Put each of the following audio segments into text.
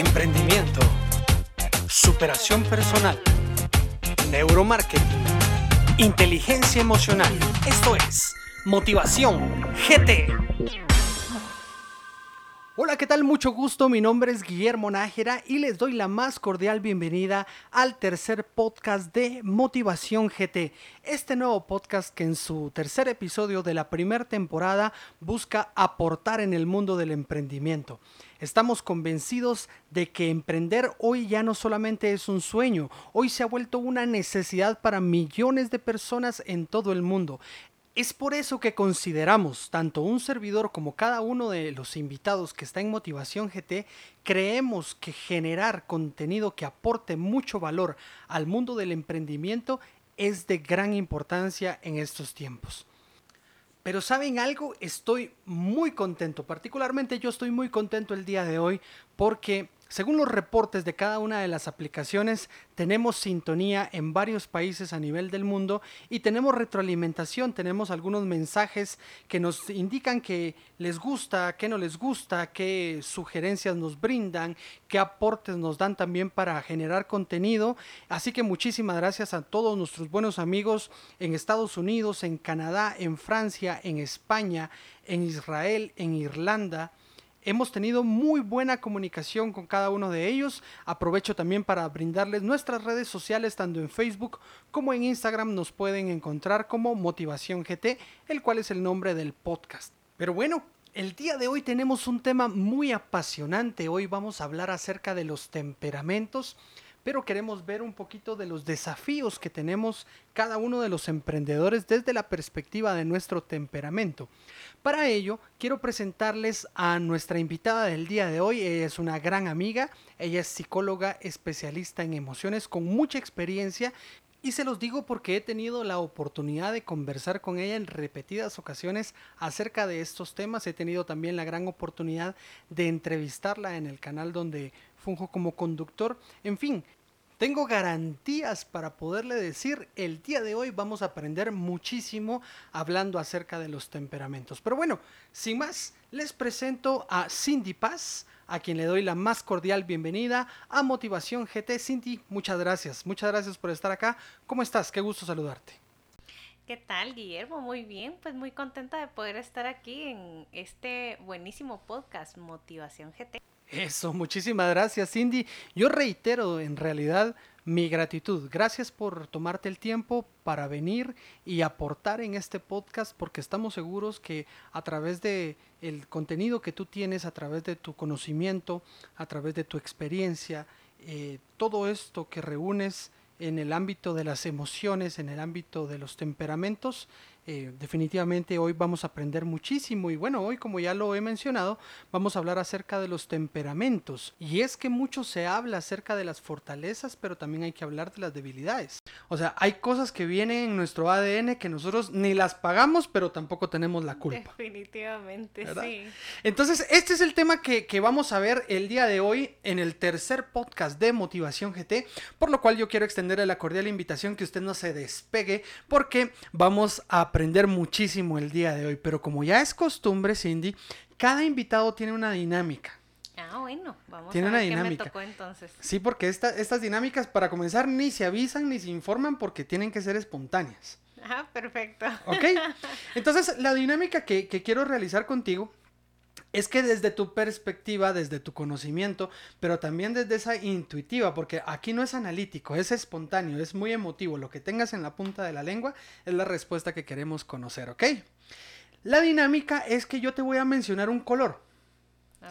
emprendimiento, superación personal, neuromarketing, inteligencia emocional. Esto es Motivación GT. Hola, ¿qué tal? Mucho gusto. Mi nombre es Guillermo Nájera y les doy la más cordial bienvenida al tercer podcast de Motivación GT. Este nuevo podcast que en su tercer episodio de la primera temporada busca aportar en el mundo del emprendimiento. Estamos convencidos de que emprender hoy ya no solamente es un sueño, hoy se ha vuelto una necesidad para millones de personas en todo el mundo. Es por eso que consideramos, tanto un servidor como cada uno de los invitados que está en Motivación GT, creemos que generar contenido que aporte mucho valor al mundo del emprendimiento es de gran importancia en estos tiempos. Pero saben algo, estoy muy contento, particularmente yo estoy muy contento el día de hoy porque según los reportes de cada una de las aplicaciones, tenemos sintonía en varios países a nivel del mundo y tenemos retroalimentación, tenemos algunos mensajes que nos indican que les gusta, que no les gusta, qué sugerencias nos brindan, qué aportes nos dan también para generar contenido. Así que muchísimas gracias a todos nuestros buenos amigos en Estados Unidos, en Canadá, en Francia, en España, en Israel, en Irlanda Hemos tenido muy buena comunicación con cada uno de ellos. Aprovecho también para brindarles nuestras redes sociales, tanto en Facebook como en Instagram. Nos pueden encontrar como Motivación GT, el cual es el nombre del podcast. Pero bueno, el día de hoy tenemos un tema muy apasionante. Hoy vamos a hablar acerca de los temperamentos pero queremos ver un poquito de los desafíos que tenemos cada uno de los emprendedores desde la perspectiva de nuestro temperamento. Para ello, quiero presentarles a nuestra invitada del día de hoy. Ella es una gran amiga, ella es psicóloga especialista en emociones con mucha experiencia y se los digo porque he tenido la oportunidad de conversar con ella en repetidas ocasiones acerca de estos temas. He tenido también la gran oportunidad de entrevistarla en el canal donde funjo como conductor. En fin, tengo garantías para poderle decir, el día de hoy vamos a aprender muchísimo hablando acerca de los temperamentos. Pero bueno, sin más, les presento a Cindy Paz, a quien le doy la más cordial bienvenida a Motivación GT. Cindy, muchas gracias, muchas gracias por estar acá. ¿Cómo estás? Qué gusto saludarte. ¿Qué tal, Guillermo? Muy bien, pues muy contenta de poder estar aquí en este buenísimo podcast Motivación GT. Eso, muchísimas gracias Cindy. Yo reitero en realidad mi gratitud. Gracias por tomarte el tiempo para venir y aportar en este podcast porque estamos seguros que a través de el contenido que tú tienes, a través de tu conocimiento, a través de tu experiencia, eh, todo esto que reúnes en el ámbito de las emociones, en el ámbito de los temperamentos, eh, definitivamente hoy vamos a aprender muchísimo y bueno, hoy como ya lo he mencionado, vamos a hablar acerca de los temperamentos. Y es que mucho se habla acerca de las fortalezas, pero también hay que hablar de las debilidades. O sea, hay cosas que vienen en nuestro ADN que nosotros ni las pagamos, pero tampoco tenemos la culpa. Definitivamente, sí. Entonces, este es el tema que, que vamos a ver el día de hoy en el tercer podcast de Motivación GT, por lo cual yo quiero extenderle la cordial invitación que usted no se despegue porque vamos a aprender muchísimo el día de hoy, pero como ya es costumbre, Cindy, cada invitado tiene una dinámica. Ah, bueno, vamos tiene a ver una dinámica. qué me tocó entonces. Sí, porque estas dinámicas, para comenzar, ni se avisan ni se informan porque tienen que ser espontáneas. Ah, perfecto. Ok. Entonces, la dinámica que, que quiero realizar contigo es que desde tu perspectiva, desde tu conocimiento, pero también desde esa intuitiva, porque aquí no es analítico, es espontáneo, es muy emotivo, lo que tengas en la punta de la lengua es la respuesta que queremos conocer, ¿ok? La dinámica es que yo te voy a mencionar un color,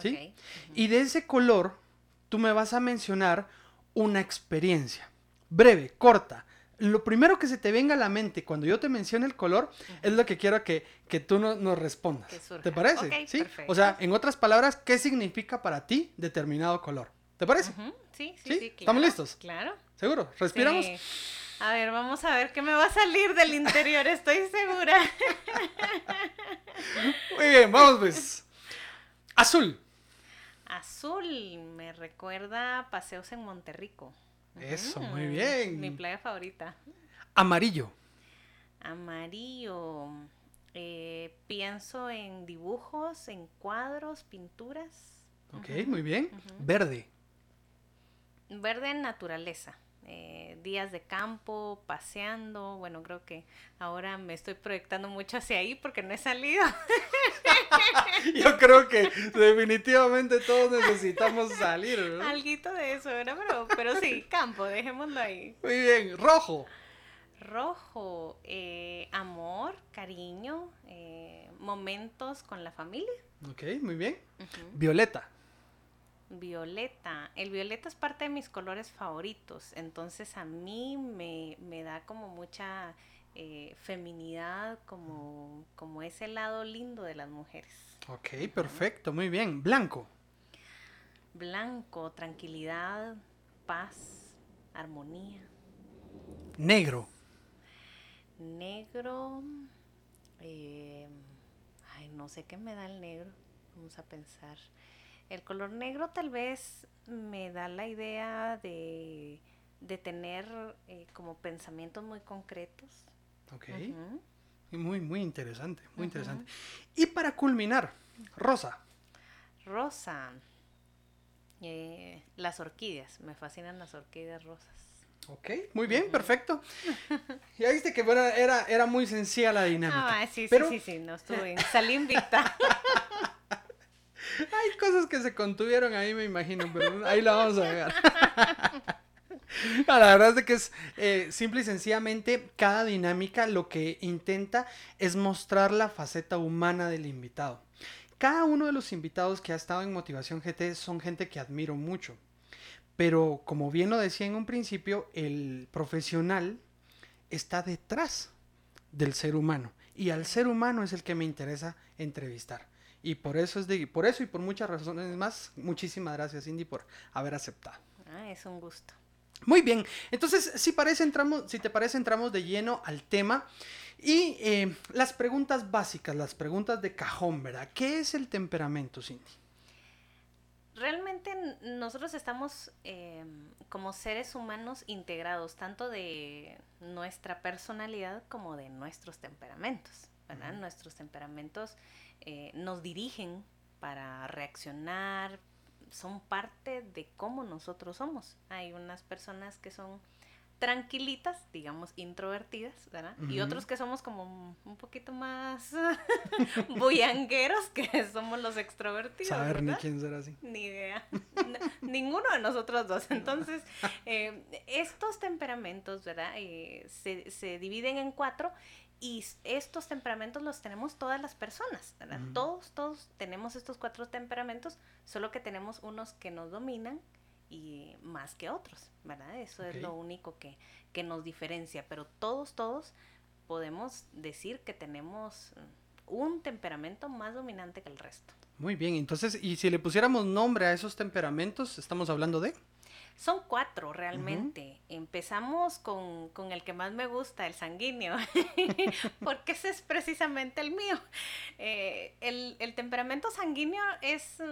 ¿sí? Y de ese color, tú me vas a mencionar una experiencia, breve, corta, lo primero que se te venga a la mente cuando yo te mencione el color es lo que quiero que, que tú no, nos respondas. ¿Te parece? ¿Sí? O sea, en otras palabras, ¿qué significa para ti determinado color? ¿Te parece? Sí, sí, sí. ¿Estamos listos? Claro. ¿Seguro? ¿Respiramos? A ver, vamos a ver qué me va a salir del interior, estoy segura. Muy bien, vamos pues. Azul. Azul, me recuerda paseos en Monterrico. Eso, muy bien. Mi playa favorita. Amarillo. Amarillo. Eh, pienso en dibujos, en cuadros, pinturas. Ok, muy bien. Verde. Verde naturaleza. Eh, días de campo, paseando. Bueno, creo que ahora me estoy proyectando mucho hacia ahí porque no he salido. Yo creo que definitivamente todos necesitamos salir. ¿no? Alguito de eso, ¿verdad? Pero, pero sí, campo, dejémoslo ahí. Muy bien, rojo. Rojo, eh, amor, cariño, eh, momentos con la familia. Ok, muy bien. Violeta. Violeta. El violeta es parte de mis colores favoritos, entonces a mí me, me da como mucha eh, feminidad, como, como ese lado lindo de las mujeres. Ok, perfecto, muy bien. Blanco. Blanco, tranquilidad, paz, armonía. Negro. Negro, eh, ay, no sé qué me da el negro, vamos a pensar. El color negro tal vez me da la idea de, de tener eh, como pensamientos muy concretos. Ok. Muy, muy interesante, muy interesante. Y para culminar, rosa. Rosa. Eh, las orquídeas, me fascinan las orquídeas rosas. Ok, muy bien, perfecto. Ya viste que bueno, era, era muy sencilla la dinámica. Ah, sí, sí, sí, sí, no estuve, salí invicta. Hay cosas que se contuvieron ahí, me imagino, pero ahí la vamos a ver. la verdad es que es eh, simple y sencillamente cada dinámica lo que intenta es mostrar la faceta humana del invitado. Cada uno de los invitados que ha estado en Motivación GT son gente que admiro mucho. Pero como bien lo decía en un principio, el profesional está detrás del ser humano. Y al ser humano es el que me interesa entrevistar. Y por eso es de, por eso y por muchas razones más, muchísimas gracias Cindy por haber aceptado. Ah, es un gusto. Muy bien, entonces si, parece, entramos, si te parece entramos de lleno al tema y eh, las preguntas básicas, las preguntas de cajón, ¿verdad? ¿Qué es el temperamento, Cindy? Realmente nosotros estamos eh, como seres humanos integrados tanto de nuestra personalidad como de nuestros temperamentos, ¿verdad? Nuestros temperamentos eh, nos dirigen para reaccionar, son parte de cómo nosotros somos. Hay unas personas que son tranquilitas, digamos, introvertidas, ¿verdad? Y otros que somos como un poquito más bullangueros, que somos los extrovertidos. Saber ni quién será así. Ni idea. ninguno de nosotros dos. Entonces, eh, estos temperamentos, ¿verdad? Eh, se, se dividen en cuatro y estos temperamentos los tenemos todas las personas, ¿verdad? Todos, todos tenemos estos cuatro temperamentos, solo que tenemos unos que nos dominan y más que otros, ¿verdad? Eso es lo único que, que nos diferencia, pero todos, todos podemos decir que tenemos un temperamento más dominante que el resto. Muy bien, entonces, y si le pusiéramos nombre a esos temperamentos, estamos hablando de... Son cuatro realmente. Empezamos con, el que más me gusta, el sanguíneo, porque ese es precisamente el mío. Eh, el, temperamento sanguíneo es,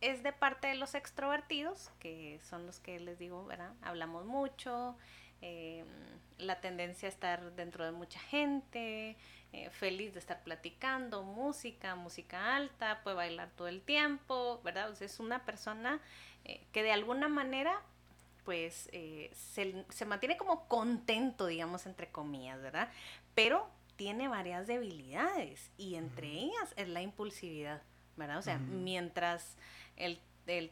es de parte de los extrovertidos, que son los que les digo, ¿verdad? Hablamos mucho, eh, la tendencia a estar dentro de mucha gente, eh, feliz de estar platicando, música, música alta, puede bailar todo el tiempo, ¿verdad? es una persona que de alguna manera pues eh, se, mantiene como contento, digamos, entre comillas, ¿verdad? Pero tiene varias debilidades y entre ellas es la impulsividad, ¿verdad? O sea, mientras el,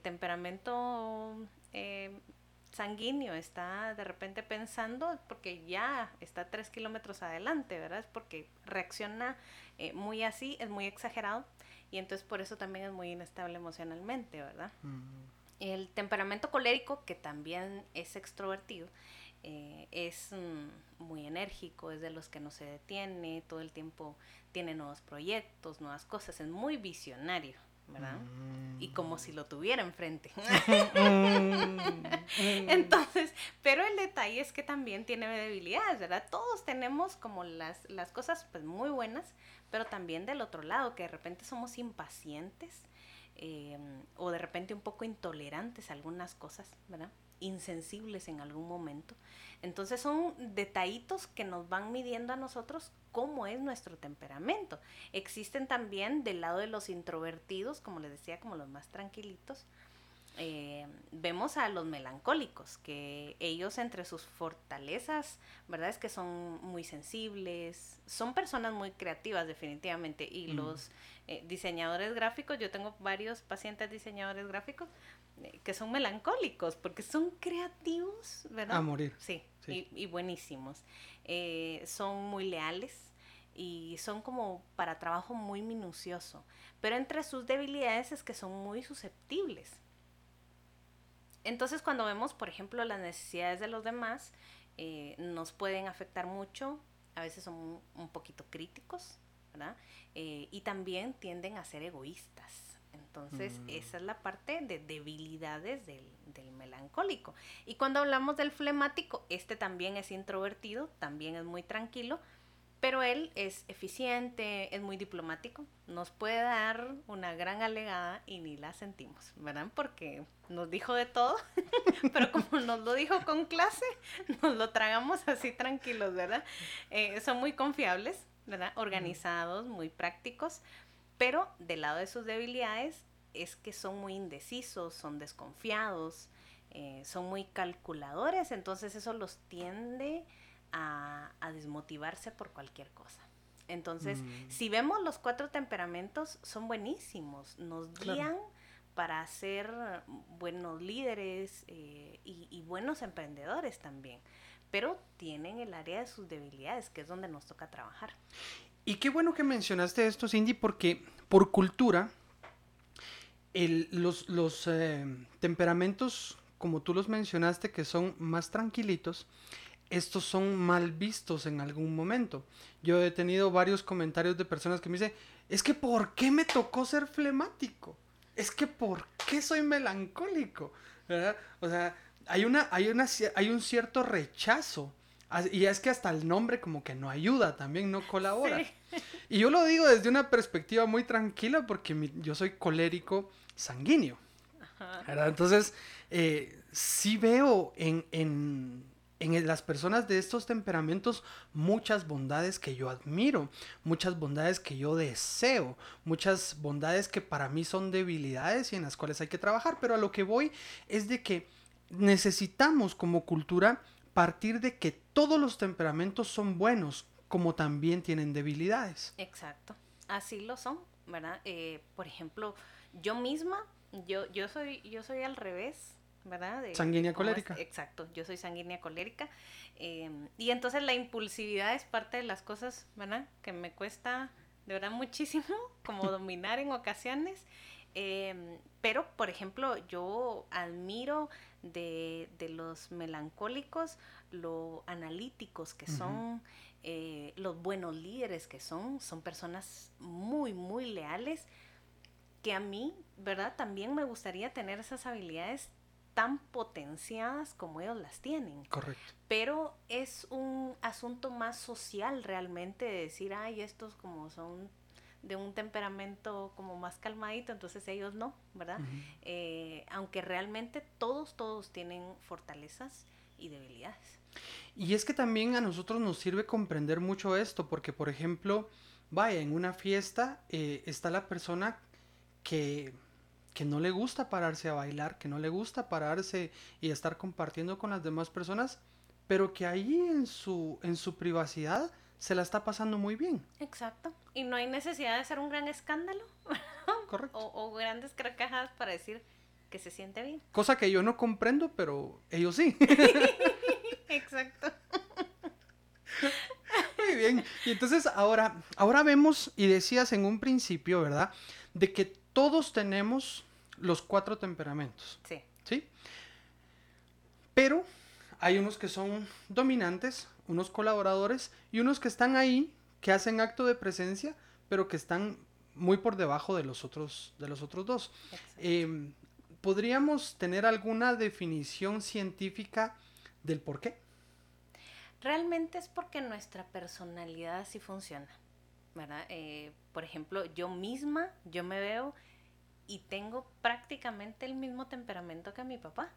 temperamento eh, sanguíneo está de repente pensando, porque ya está tres kilómetros adelante, ¿verdad? Es porque reacciona eh, muy así, es muy exagerado y entonces por eso también es muy inestable emocionalmente, ¿verdad? El temperamento colérico, que también es extrovertido, eh, es mm, muy enérgico, es de los que no se detiene, todo el tiempo tiene nuevos proyectos, nuevas cosas, es muy visionario, ¿verdad? Y como si lo tuviera enfrente. Entonces, pero el detalle es que también tiene debilidades, ¿verdad? Todos tenemos como las, las cosas pues muy buenas, pero también del otro lado, que de repente somos impacientes eh, o de repente un poco intolerantes a algunas cosas, ¿verdad? Insensibles en algún momento. Entonces son detallitos que nos van midiendo a nosotros cómo es nuestro temperamento. Existen también del lado de los introvertidos, como les decía, como los más tranquilitos, eh, vemos a los melancólicos, que ellos entre sus fortalezas, ¿verdad? Es que son muy sensibles, son personas muy creativas definitivamente. Y los eh, diseñadores gráficos, yo tengo varios pacientes diseñadores gráficos eh, que son melancólicos, porque son creativos, ¿verdad? A morir. Sí, Y, buenísimos. son muy leales y son como para trabajo muy minucioso. Pero entre sus debilidades es que son muy susceptibles. Entonces cuando vemos, por ejemplo, las necesidades de los demás, eh, nos pueden afectar mucho, a veces son un poquito críticos, ¿verdad? Eh, y también tienden a ser egoístas. Entonces, mm. esa es la parte de debilidades del, del, melancólico. Y cuando hablamos del flemático, este también es introvertido, también es muy tranquilo, pero él es eficiente, es muy diplomático, nos puede dar una gran alegada y ni la sentimos, ¿verdad? Porque nos dijo de todo, pero como nos lo dijo con clase, nos lo tragamos así tranquilos, ¿verdad? Eh, son muy confiables, ¿verdad? Organizados, muy prácticos, pero del lado de sus debilidades es que son muy indecisos, son desconfiados, eh, son muy calculadores, entonces eso los tiende a, desmotivarse por cualquier cosa. Entonces, mm. si vemos los cuatro temperamentos, son buenísimos, nos guían para ser buenos líderes eh, y, buenos emprendedores también, pero tienen el área de sus debilidades, que es donde nos toca trabajar. Y qué bueno que mencionaste esto, Cindy, porque por cultura, los, los eh, temperamentos, como tú los mencionaste, que son más tranquilitos, estos son mal vistos en algún momento. Yo he tenido varios comentarios de personas que me dicen, es que ¿por qué me tocó ser flemático? Es que ¿por qué soy melancólico? O sea, hay, una, hay, una, hay un cierto rechazo. Y es que hasta el nombre como que no ayuda, también no colabora. Y yo lo digo desde una perspectiva muy tranquila porque yo soy colérico sanguíneo. Entonces, eh, sí veo en, en en las personas de estos temperamentos muchas bondades que yo admiro, muchas bondades que yo deseo, muchas bondades que para mí son debilidades y en las cuales hay que trabajar. Pero a lo que voy es de que necesitamos como cultura partir de que todos los temperamentos son buenos, como también tienen debilidades. Exacto, así lo son, ¿verdad? Eh, por ejemplo, yo misma, yo, yo, soy, yo soy al revés ¿verdad? sanguínea colérica. exacto, yo soy sanguínea colérica. Em, y entonces la impulsividad es parte de las cosas, ¿verdad? Que me cuesta de verdad muchísimo, como dominar en ocasiones. Em, pero, por ejemplo, yo admiro de, los melancólicos lo analíticos que son, eh, los buenos líderes que son, son personas muy, muy leales que a mí, ¿verdad? También me gustaría tener esas habilidades tan potenciadas como ellos las tienen. Correcto. Pero es un asunto más social realmente de decir, ay, estos como son de un temperamento como más calmadito, entonces ellos no, ¿verdad? Eh, aunque realmente todos, todos tienen fortalezas y debilidades. Y es que también a nosotros nos sirve comprender mucho esto, porque por ejemplo, vaya, en una fiesta eh, está la persona que que no le gusta pararse a bailar, que no le gusta pararse y estar compartiendo con las demás personas, pero que ahí en su, en su privacidad se la está pasando muy bien. Exacto. Y no hay necesidad de hacer un gran escándalo. Correcto. O, grandes carcajadas para decir que se siente bien. Cosa que yo no comprendo, pero ellos sí. Exacto. Muy bien. Y entonces ahora, ahora vemos, y decías en un principio, ¿verdad? De que todos tenemos los cuatro temperamentos. Sí. ¿Sí? Pero hay unos que son dominantes, unos colaboradores y unos que están ahí, que hacen acto de presencia, pero que están muy por debajo de los otros, de los otros dos. Em, ¿Podríamos tener alguna definición científica del por qué? Realmente es porque nuestra personalidad así funciona. ¿Verdad? Eh, por ejemplo, yo misma, yo me veo y tengo prácticamente el mismo temperamento que mi papá.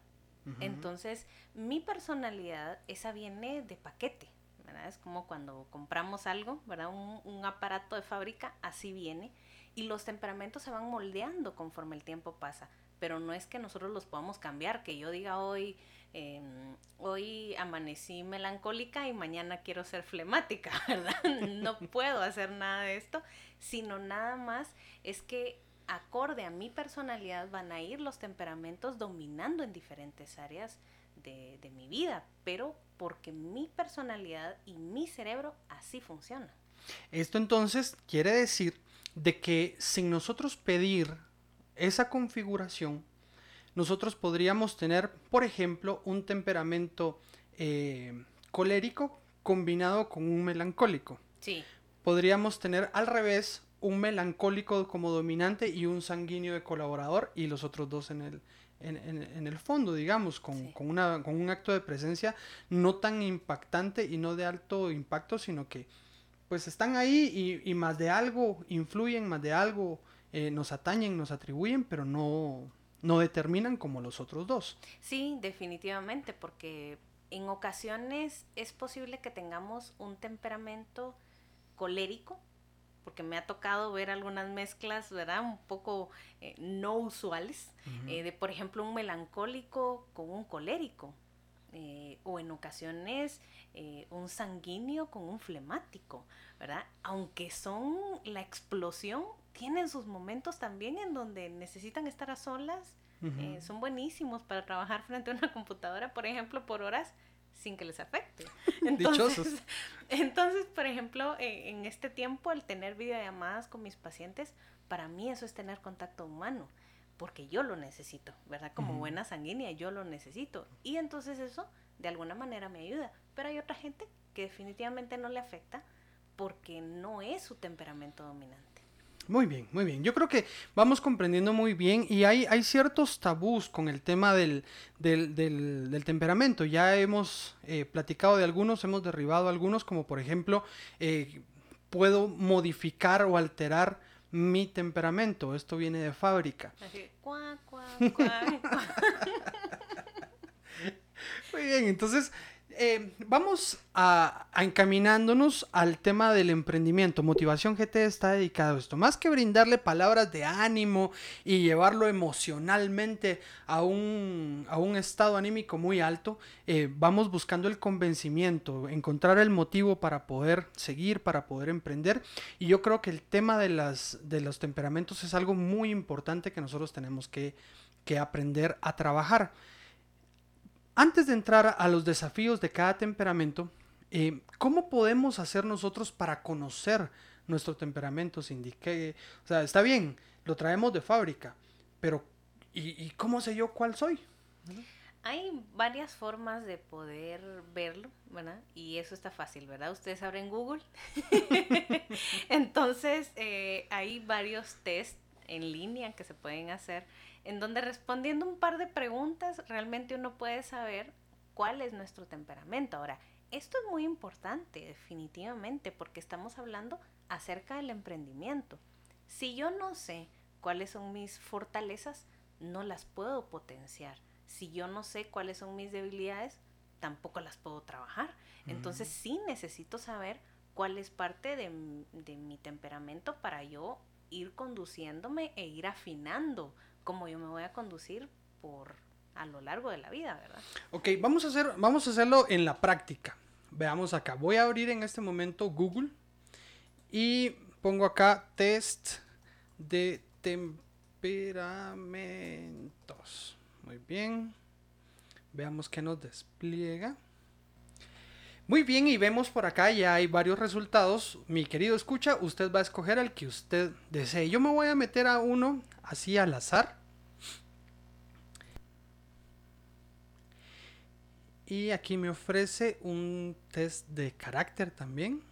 Entonces, mi personalidad, esa viene de paquete, ¿verdad? Es como cuando compramos algo, ¿verdad? Un, aparato de fábrica, así viene. Y los temperamentos se van moldeando conforme el tiempo pasa, pero no es que nosotros los podamos cambiar, que yo diga hoy, em, hoy amanecí melancólica y mañana quiero ser flemática, ¿verdad? No puedo hacer nada de esto, sino nada más es que acorde a mi personalidad van a ir los temperamentos dominando en diferentes áreas de, de mi vida, pero porque mi personalidad y mi cerebro así funcionan. Esto entonces quiere decir de que sin nosotros pedir esa configuración, nosotros podríamos tener, por ejemplo, un temperamento eh, colérico combinado con un melancólico. Sí. Podríamos tener al revés un melancólico como dominante y un sanguíneo de colaborador y los otros dos en el, en, el fondo, digamos, con, con, una, con un acto de presencia no tan impactante y no de alto impacto, sino que pues están ahí y, más de algo influyen, más de algo eh, nos atañen, nos atribuyen, pero no, no determinan como los otros dos. Sí, definitivamente, porque en ocasiones es posible que tengamos un temperamento colérico, porque me ha tocado ver algunas mezclas, ¿verdad? Un poco eh, no usuales, eh, de por ejemplo un melancólico con un colérico, eh, o en ocasiones un sanguíneo con un flemático, ¿verdad? Aunque son la explosión, tienen sus momentos también en donde necesitan estar a solas, son buenísimos para trabajar frente a una computadora, por ejemplo, por horas sin que les afecte. Entonces, entonces por ejemplo, eh, en este tiempo, el tener videollamadas con mis pacientes, para mí eso es tener contacto humano, porque yo lo necesito, ¿verdad? Como buena sanguínea, yo lo necesito. Y entonces eso, de alguna manera, me ayuda. Pero hay otra gente que definitivamente no le afecta porque no es su temperamento dominante. Muy bien, muy bien. Yo creo que vamos comprendiendo muy bien y hay, hay ciertos tabús con el tema del, del, temperamento. Ya hemos eh, platicado de algunos, hemos derribado algunos, como por ejemplo, eh, puedo modificar o alterar mi temperamento. Esto viene de fábrica. muy bien, entonces eh, vamos a, encaminándonos al tema del emprendimiento. Motivación GT está dedicado a esto. Más que brindarle palabras de ánimo y llevarlo emocionalmente a un, estado anímico muy alto, eh, vamos buscando el convencimiento, encontrar el motivo para poder seguir, para poder emprender. Y yo creo que el tema de, las, de los temperamentos es algo muy importante que nosotros tenemos que, que aprender a trabajar. Antes de entrar a los desafíos de cada temperamento, eh, ¿cómo podemos hacer nosotros para conocer nuestro temperamento, Cindy? o sea, está bien, lo traemos de fábrica, pero ¿y, cómo sé yo cuál soy? Hay varias formas de poder verlo, ¿verdad? Y eso está fácil, ¿verdad? Ustedes abren Google. Entonces, eh, hay varios test en línea que se pueden hacer en donde respondiendo un par de preguntas realmente uno puede saber cuál es nuestro temperamento. Ahora, esto es muy importante definitivamente porque estamos hablando acerca del emprendimiento. Si yo no sé cuáles son mis fortalezas, no las puedo potenciar. Si yo no sé cuáles son mis debilidades, tampoco las puedo trabajar. Entonces sí necesito saber cuál es parte de, de mi temperamento para yo ir conduciéndome e ir afinando cómo yo me voy a conducir por a lo largo de la vida, ¿verdad? Ok, vamos a, hacer, vamos a hacerlo en la práctica. Veamos acá. Voy a abrir en este momento Google y pongo acá test de temperamentos. Muy bien. Veamos qué nos despliega. Muy bien, y vemos por acá ya hay varios resultados. Mi querido escucha, usted va a escoger el que usted desee. Yo me voy a meter a uno así al azar. Y aquí me ofrece un test de carácter también.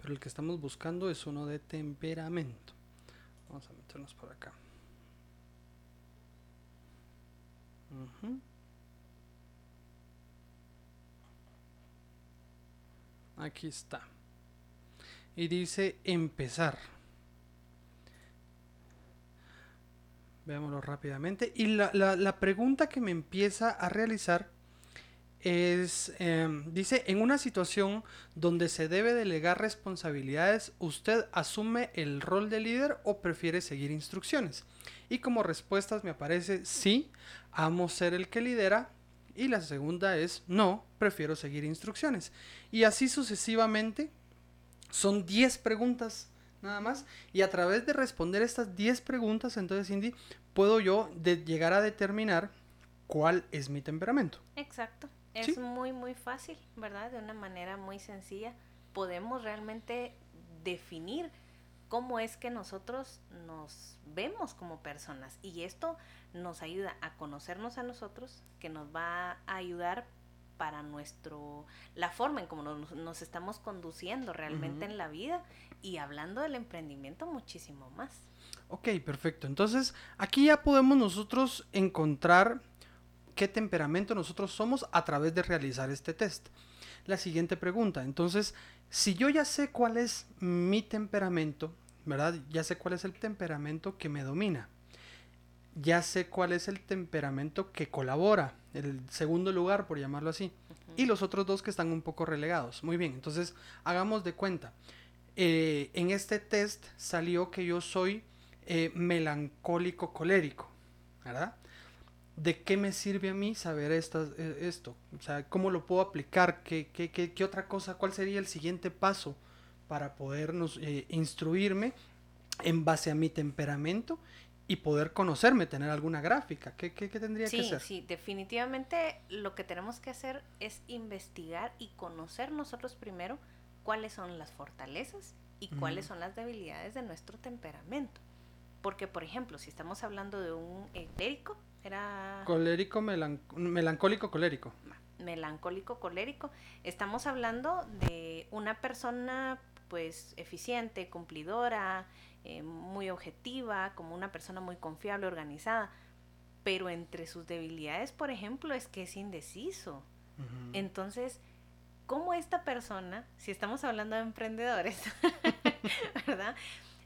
Pero el que estamos buscando es uno de temperamento. Vamos a meternos por acá. Aquí está. Y dice empezar. Veámoslo rápidamente. Y la, la pregunta que me empieza a realizar es, em, dice, en una situación donde se debe delegar responsabilidades, ¿usted asume el rol de líder o prefiere seguir instrucciones? Y como respuestas me aparece, sí, amo ser el que lidera. Y la segunda es, no, prefiero seguir instrucciones. Y así sucesivamente, son 10 preguntas nada más. Y a través de responder estas 10 preguntas, entonces, Cindy, puedo yo llegar a determinar cuál es mi temperamento. Exacto. Es muy, muy fácil, ¿verdad? De una manera muy sencilla. Podemos realmente definir cómo es que nosotros nos vemos como personas. Y esto nos ayuda a conocernos a nosotros, que nos va a ayudar para nuestro la forma en cómo nos, estamos conduciendo realmente en la vida y hablando del emprendimiento muchísimo más. Ok, perfecto. Entonces, aquí ya podemos nosotros encontrar qué temperamento nosotros somos a través de realizar este test. La siguiente pregunta, entonces, si yo ya sé cuál es mi temperamento, ¿verdad? Ya sé cuál es el temperamento que me domina. Ya sé cuál es el temperamento que colabora, el segundo lugar, por llamarlo así. Y los otros dos que están un poco relegados. Muy bien, entonces hagamos de cuenta. Eh, en este test salió que yo soy eh, melancólico colérico, ¿verdad? ¿de qué me sirve a mí saber e, esto? O sea, ¿cómo lo puedo aplicar? ¿Qué, qué, qué, otra cosa? ¿Cuál sería el siguiente paso para podernos eh, instruirme en base a mi temperamento y poder conocerme, tener alguna gráfica? ¿Qué, qué, qué tendría que hacer? Sí, definitivamente lo que tenemos que hacer es investigar y conocer nosotros primero cuáles son las fortalezas y cuáles son las debilidades de nuestro temperamento. Porque, por ejemplo, si estamos hablando de un etérico, era... Colérico, melancólico, colérico. Melancólico, colérico. Estamos hablando de una persona pues eficiente, cumplidora, eh, muy objetiva, como una persona muy confiable, organizada. Pero entre sus debilidades, por ejemplo, es que es indeciso. Entonces, ¿cómo esta persona, si estamos hablando de emprendedores, ¿verdad?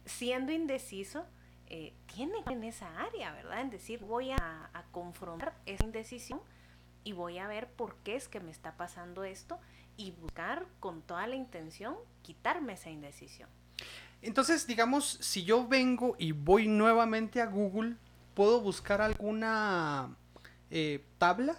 Siendo indeciso, eh, tiene en esa área, ¿verdad? En decir, voy a, confrontar esa indecisión y voy a ver por qué es que me está pasando esto y buscar con toda la intención quitarme esa indecisión. Entonces, digamos, si yo vengo y voy nuevamente a Google, ¿puedo buscar alguna eh, tabla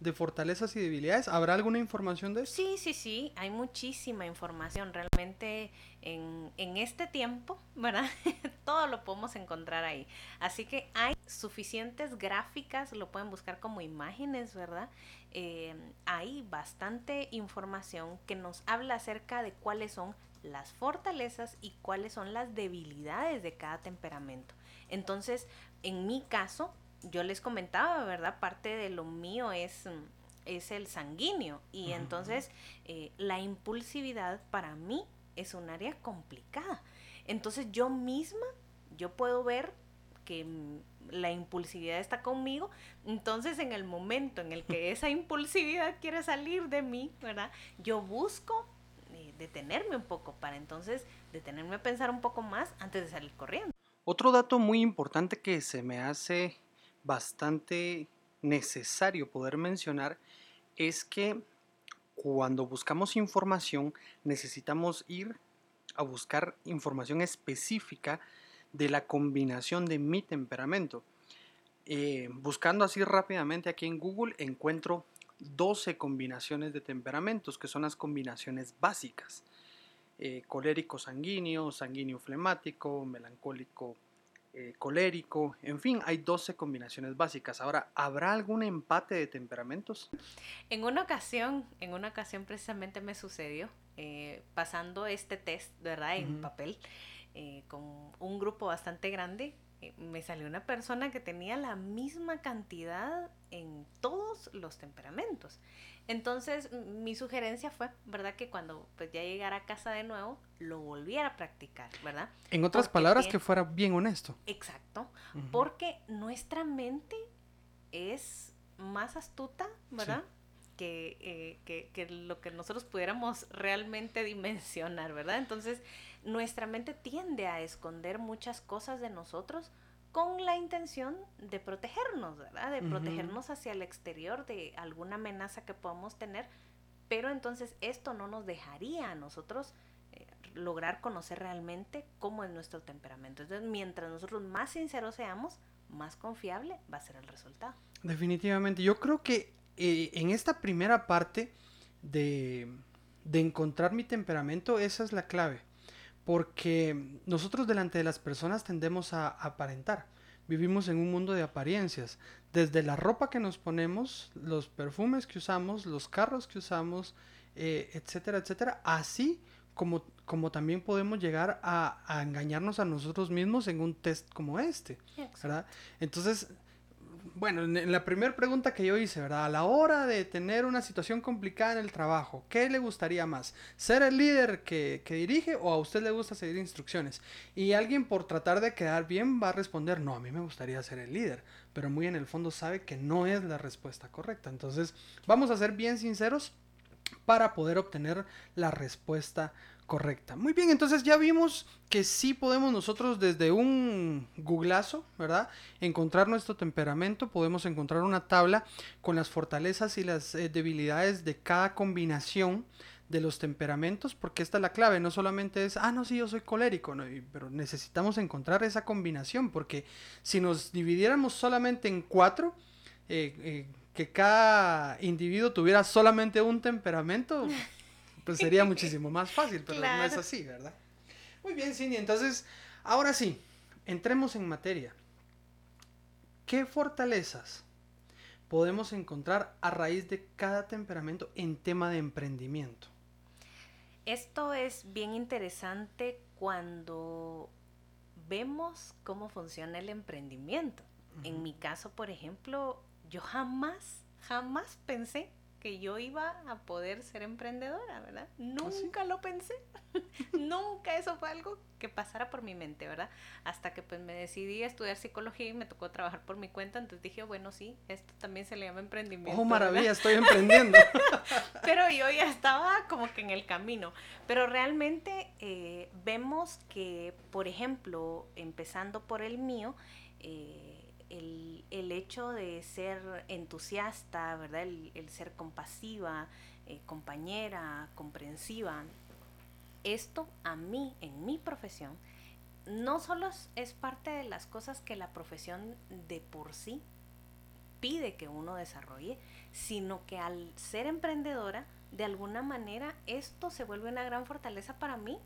de fortalezas y debilidades? ¿Habrá alguna información de eso? Sí, sí, sí, hay muchísima información. Realmente en, en este tiempo, ¿verdad? Todo lo podemos encontrar ahí. Así que hay suficientes gráficas, lo pueden buscar como imágenes, ¿verdad? Eh, hay bastante información que nos habla acerca de cuáles son las fortalezas y cuáles son las debilidades de cada temperamento. Entonces, en mi caso, yo les comentaba, ¿verdad? Parte de lo mío es, es el sanguíneo y entonces eh, la impulsividad para mí es un área complicada. Entonces yo misma, yo puedo ver que la impulsividad está conmigo, entonces en el momento en el que esa impulsividad quiere salir de mí, ¿verdad? Yo busco detenerme un poco para entonces detenerme a pensar un poco más antes de salir corriendo. Otro dato muy importante que se me hace bastante necesario poder mencionar es que cuando buscamos información necesitamos ir a buscar información específica de la combinación de mi temperamento. Eh, buscando así rápidamente aquí en Google encuentro 12 combinaciones de temperamentos que son las combinaciones básicas. Eh, colérico sanguíneo, sanguíneo flemático, melancólico eh, colérico, en fin, hay 12 combinaciones básicas. Ahora, ¿habrá algún empate de temperamentos? En una ocasión, en una ocasión precisamente me sucedió, eh, pasando este test, ¿verdad? En papel, eh, con un grupo bastante grande, me salió una persona que tenía la misma cantidad en todos los temperamentos. Entonces, mi sugerencia fue, ¿verdad? Que cuando pues, ya llegara a casa de nuevo, lo volviera a practicar, ¿verdad? En otras palabras, que fuera bien honesto. Exacto, porque nuestra mente es más astuta, ¿verdad? Eh, que, que, lo que nosotros pudiéramos realmente dimensionar, ¿verdad? Entonces, nuestra mente tiende a esconder muchas cosas de nosotros con la intención de protegernos, ¿verdad? De protegernos hacia el exterior de alguna amenaza que podamos tener, pero entonces esto no nos dejaría a nosotros eh, lograr conocer realmente cómo es nuestro temperamento. Entonces, mientras nosotros más sinceros seamos, más confiable va a ser el resultado. Definitivamente, yo creo que eh, en esta primera parte de, de encontrar mi temperamento, esa es la clave porque nosotros delante de las personas tendemos a aparentar. Vivimos en un mundo de apariencias. Desde la ropa que nos ponemos, los perfumes que usamos, los carros que usamos, eh, etcétera, etcétera. Así como, como también podemos llegar a, a, engañarnos a nosotros mismos en un test como este. ¿verdad? Entonces, bueno, en la primera pregunta que yo hice, ¿verdad? A la hora de tener una situación complicada en el trabajo, ¿qué le gustaría más? ¿Ser el líder que, que, dirige o a usted le gusta seguir instrucciones? Y alguien por tratar de quedar bien va a responder, no, a mí me gustaría ser el líder, pero muy en el fondo sabe que no es la respuesta correcta. Entonces, vamos a ser bien sinceros para poder obtener la respuesta correcta. Muy bien, entonces ya vimos que sí podemos nosotros desde un googlazo, ¿verdad? Encontrar nuestro temperamento, podemos encontrar una tabla con las fortalezas y las eh, debilidades de cada combinación de los temperamentos, porque esta es la clave, no solamente es, ah, no, sí, yo soy colérico, pero necesitamos encontrar esa combinación, porque si nos dividiéramos solamente en cuatro, eh, eh, que cada individuo tuviera solamente un temperamento, pues sería muchísimo más fácil, pero no es así, ¿verdad? Muy bien, Cindy, entonces, ahora sí, entremos en materia. ¿Qué fortalezas podemos encontrar a raíz de cada temperamento en tema de emprendimiento? Esto es bien interesante cuando vemos cómo funciona el emprendimiento. En mi caso, por ejemplo, yo jamás, jamás pensé que yo iba a poder ser emprendedora, ¿verdad? ¿Ah, Nunca lo pensé. Nunca eso fue algo que pasara por mi mente, ¿verdad? Hasta que pues me decidí a estudiar psicología y me tocó trabajar por mi cuenta, entonces dije, bueno, sí, esto también se le llama emprendimiento. Oh, maravilla, estoy emprendiendo. Pero yo ya estaba como que en el camino. Pero realmente eh, vemos que, por ejemplo, empezando por el mío, eh, el, el, hecho de ser entusiasta, ¿verdad? El, ser compasiva, eh, compañera, comprensiva. Esto a mí, en mi profesión, no solo es parte de las cosas que la profesión de por sí pide que uno desarrolle, sino que al ser emprendedora, de alguna manera esto se vuelve una gran fortaleza para mí,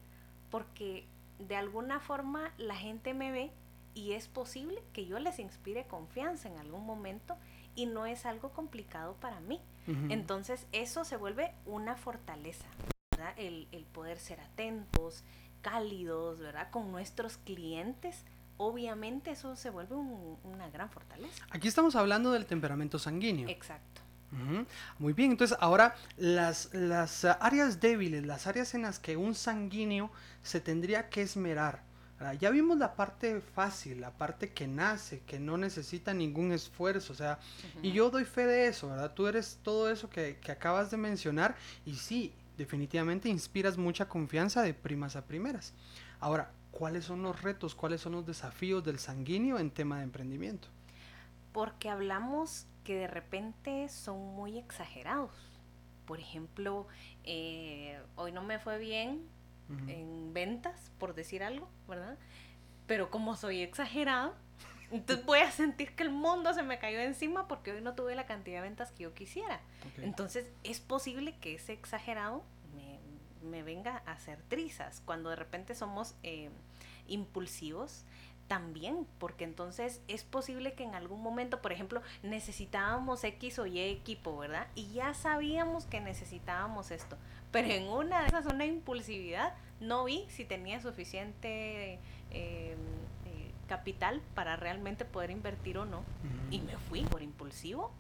porque de alguna forma la gente me ve y es posible que yo les inspire confianza en algún momento y no es algo complicado para mí. Entonces eso se vuelve una fortaleza, ¿verdad? El, poder ser atentos, cálidos, ¿verdad? Con nuestros clientes. Obviamente eso se vuelve una gran fortaleza. Aquí estamos hablando del temperamento sanguíneo. Exacto. Muy bien, entonces ahora las, las áreas débiles, las áreas en las que un sanguíneo se tendría que esmerar ya vimos la parte fácil, la parte que nace, que no necesita ningún esfuerzo, o sea, y yo doy fe de eso, ¿verdad? Tú eres todo eso que, que, acabas de mencionar y sí, definitivamente inspiras mucha confianza de primas a primeras. Ahora, ¿cuáles son los retos, cuáles son los desafíos del sanguíneo en tema de emprendimiento? Porque hablamos que de repente son muy exagerados. Por ejemplo, eh, hoy no me fue bien, en ventas, por decir algo, ¿verdad? Pero como soy exagerado, entonces voy a sentir que el mundo se me cayó encima porque hoy no tuve la cantidad de ventas que yo quisiera. Entonces es posible que ese exagerado me, me, venga a hacer trizas. Cuando de repente somos eh, impulsivos, también, porque entonces es posible que en algún momento, por ejemplo, necesitábamos X o Y equipo, ¿verdad? Y ya sabíamos que necesitábamos esto, pero en una de esas, una impulsividad, no vi si tenía suficiente eh, eh, capital para realmente poder invertir o no. Y me fui por impulsivo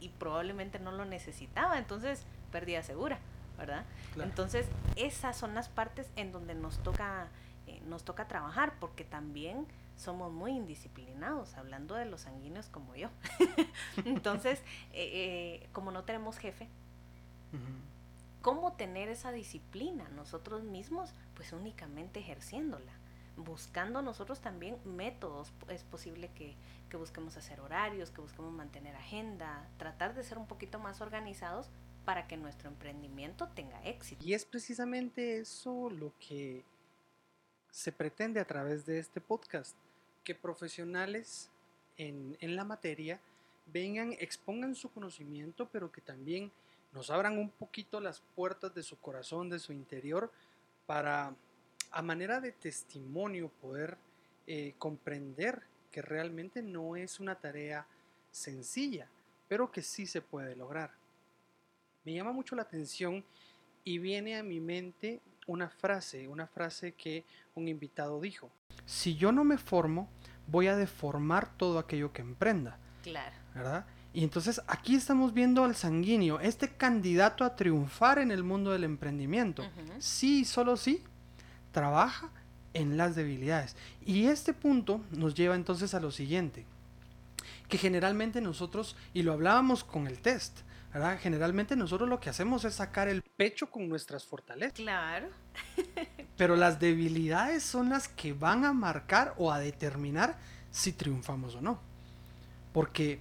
y probablemente no lo necesitaba, entonces perdía segura, ¿verdad? Entonces esas son las partes en donde nos toca, eh, nos toca trabajar, porque también somos muy indisciplinados, hablando de los sanguíneos como yo. entonces, como no tenemos jefe, ¿Cómo tener esa disciplina nosotros mismos? Pues únicamente ejerciéndola. buscando nosotros también métodos. Es posible que, que busquemos hacer horarios, que busquemos mantener agenda, tratar de ser un poquito más organizados para que nuestro emprendimiento tenga éxito. Y es precisamente eso lo que se pretende a través de este podcast, que profesionales en, en la materia vengan, expongan su conocimiento, pero que también nos abran un poquito las puertas de su corazón, de su interior, para a manera de testimonio poder eh, comprender que realmente no es una tarea sencilla, pero que sí se puede lograr. Me llama mucho la atención y viene a mi mente una frase, una frase que un invitado dijo. Si yo no me formo, voy a deformar todo aquello que emprenda. Claro. ¿Verdad? Y entonces aquí estamos viendo al sanguíneo, este candidato a triunfar en el mundo del emprendimiento. Sí, solo sí, trabaja en las debilidades. Y este punto nos lleva entonces a lo siguiente, que generalmente nosotros, y lo hablábamos con el test, ¿verdad? Generalmente nosotros lo que hacemos es sacar el pecho con nuestras fortalezas. Claro. Pero las debilidades son las que van a marcar o a determinar si triunfamos o no. Porque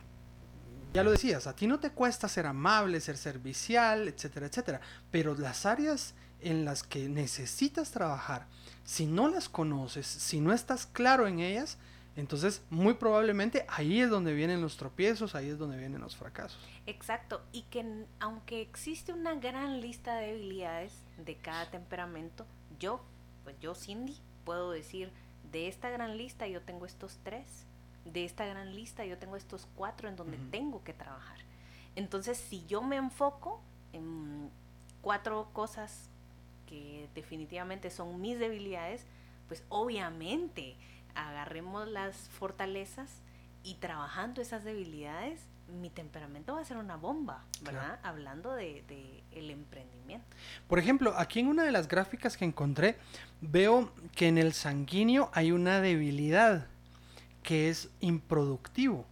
ya lo decías, a ti no te cuesta ser amable, ser servicial, etcétera, etcétera. Pero las áreas en las que necesitas trabajar, si no las conoces, si no estás claro en ellas, entonces muy probablemente ahí es donde vienen los tropiezos, ahí es donde vienen los fracasos. Exacto, y que aunque existe una gran lista de debilidades de cada temperamento, yo, pues yo Cindy, puedo decir, de esta gran lista yo tengo estos tres de esta gran lista yo tengo estos cuatro en donde tengo que trabajar. Entonces, si yo me enfoco en cuatro cosas que definitivamente son mis debilidades, pues obviamente agarremos las fortalezas y trabajando esas debilidades, mi temperamento va a ser una bomba, ¿verdad? Hablando de, de, el emprendimiento. Por ejemplo, aquí en una de las gráficas que encontré, veo que en el sanguíneo hay una debilidad que es improductivo.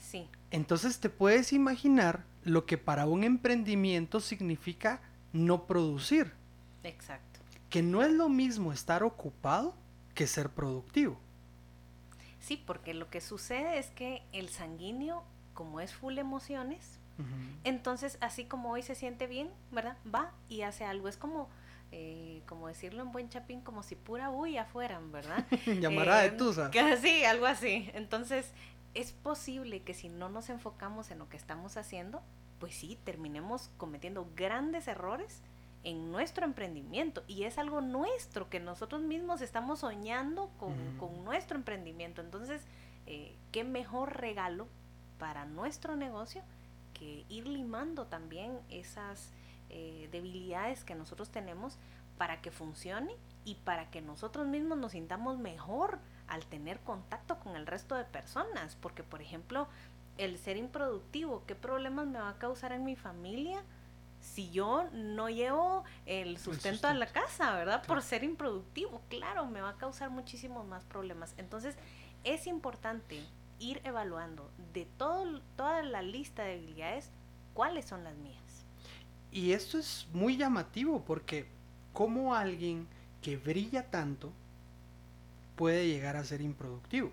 Sí. Entonces te puedes imaginar lo que para un emprendimiento significa no producir. Exacto. Que no es lo mismo estar ocupado que ser productivo. Sí, porque lo que sucede es que el sanguíneo, como es full emociones, entonces así como hoy se siente bien, ¿verdad? Va y hace algo. Es como eh, como decirlo en buen chapín, como si pura bulla fueran, ¿verdad? Llamará de tusa. Sí, algo así. Entonces, es posible que si no nos enfocamos en lo que estamos haciendo, pues sí, terminemos cometiendo grandes errores en nuestro emprendimiento. Y es algo nuestro que nosotros mismos estamos soñando con, con nuestro emprendimiento. Entonces, eh, qué mejor regalo para nuestro negocio que ir limando también esas eh, debilidades que nosotros tenemos para que funcione y para que nosotros mismos nos sintamos mejor al tener contacto con el resto de personas. Porque, por ejemplo, el ser improductivo, ¿qué problemas me va a causar en mi familia? Si yo no llevo el sustento, a la casa, ¿verdad? Por ser improductivo, claro, me va a causar muchísimos más problemas. Entonces, es importante ir evaluando de todo, toda la lista de habilidades cuáles son las mías. Y esto es muy llamativo porque cómo alguien que brilla tanto puede llegar a ser improductivo.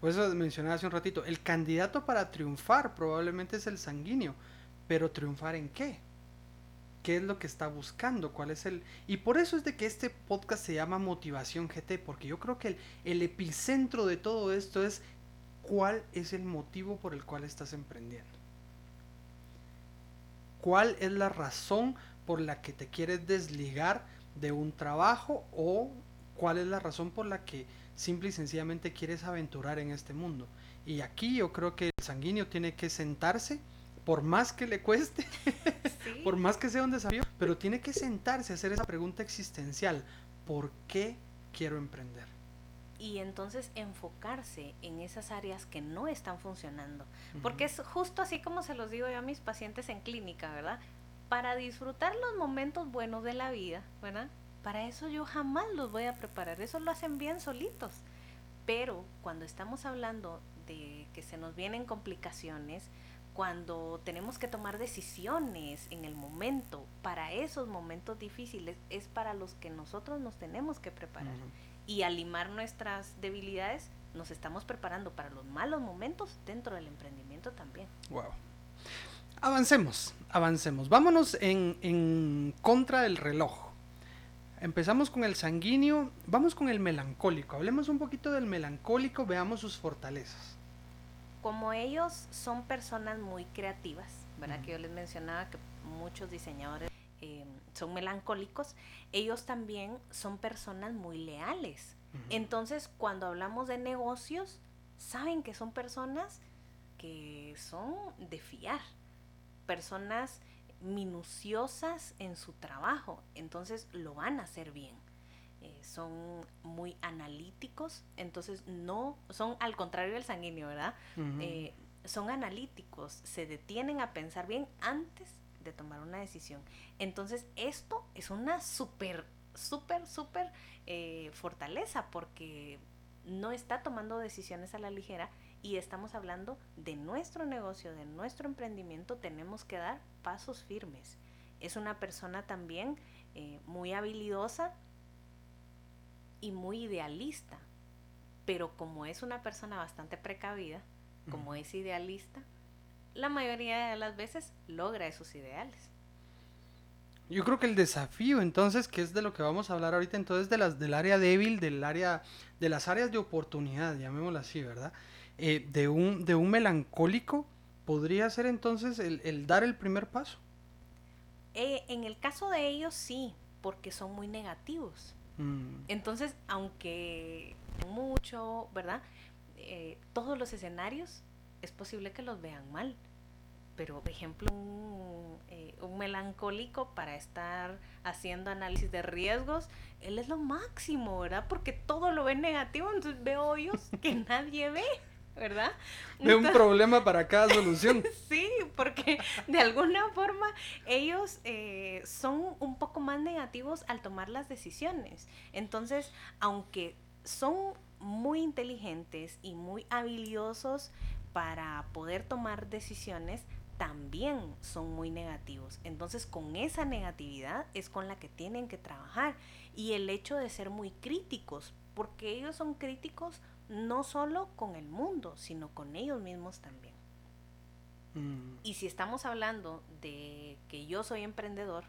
Pues eso mencionaba hace un ratito, el candidato para triunfar probablemente es el sanguíneo, pero triunfar en qué? ¿Qué es lo que está buscando? ¿Cuál es el...? Y por eso es de que este podcast se llama Motivación GT, porque yo creo que el, el epicentro de todo esto es cuál es el motivo por el cual estás emprendiendo cuál es la razón por la que te quieres desligar de un trabajo o cuál es la razón por la que simple y sencillamente quieres aventurar en este mundo. Y aquí yo creo que el sanguíneo tiene que sentarse, por más que le cueste, por más que sea un desafío, pero tiene que sentarse a hacer esa pregunta existencial. ¿Por qué quiero emprender? y entonces enfocarse en esas áreas que no están funcionando. Porque es justo así como se los digo yo a mis pacientes en clínica, ¿verdad? Para disfrutar los momentos buenos de la vida, ¿verdad? Para eso yo jamás los voy a preparar, eso lo hacen bien solitos. Pero cuando estamos hablando de que se nos vienen complicaciones, cuando tenemos que tomar decisiones en el momento, para esos momentos difíciles, es para los que nosotros nos tenemos que preparar. Y al limar nuestras debilidades, nos estamos preparando para los malos momentos dentro del emprendimiento también. Wow. Avancemos, avancemos. Vámonos en, en contra del reloj. Empezamos con el sanguíneo, vamos con el melancólico. Hablemos un poquito del melancólico, veamos sus fortalezas. Como ellos son personas muy creativas, ¿verdad? Que yo les mencionaba que muchos diseñadores eh, son melancólicos, ellos también son personas muy leales. Entonces, cuando hablamos de negocios, saben que son personas que son de fiar, personas minuciosas en su trabajo, entonces lo van a hacer bien. Eh, son muy analíticos, entonces no, son al contrario del sanguíneo, ¿verdad? Eh, son analíticos, se detienen a pensar bien antes de tomar una decisión. Entonces esto es una súper, súper, súper eh, fortaleza porque no está tomando decisiones a la ligera y estamos hablando de nuestro negocio, de nuestro emprendimiento, tenemos que dar pasos firmes. Es una persona también eh, muy habilidosa y muy idealista, pero como es una persona bastante precavida, como es idealista, la mayoría de las veces logra esos ideales. Yo creo que el desafío, entonces, que es de lo que vamos a hablar ahorita, entonces, de las, del área débil, del área, de las áreas de oportunidad, llamémoslo así, ¿verdad? Eh, de, un, de un melancólico podría ser entonces el, dar el primer paso. Eh, en el caso de ellos sí, porque son muy negativos. Mm. Entonces, aunque mucho, ¿verdad? Eh, todos los escenarios es posible que los vean mal. Pero, por ejemplo, un, un, melancólico para estar haciendo análisis de riesgos, él es lo máximo, ¿verdad? Porque todo lo ve negativo, entonces veo hoyos que nadie ve. ¿Verdad? De un problema para cada solución. sí, porque de alguna forma ellos eh, son un poco más negativos al tomar las decisiones. Entonces, aunque son muy inteligentes y muy habilidosos para poder tomar decisiones, también son muy negativos. Entonces, con esa negatividad es con la que tienen que trabajar. Y el hecho de ser muy críticos, porque ellos son críticos no solo con el mundo, sino con ellos mismos también. Mm. Y si estamos hablando de que yo soy emprendedor,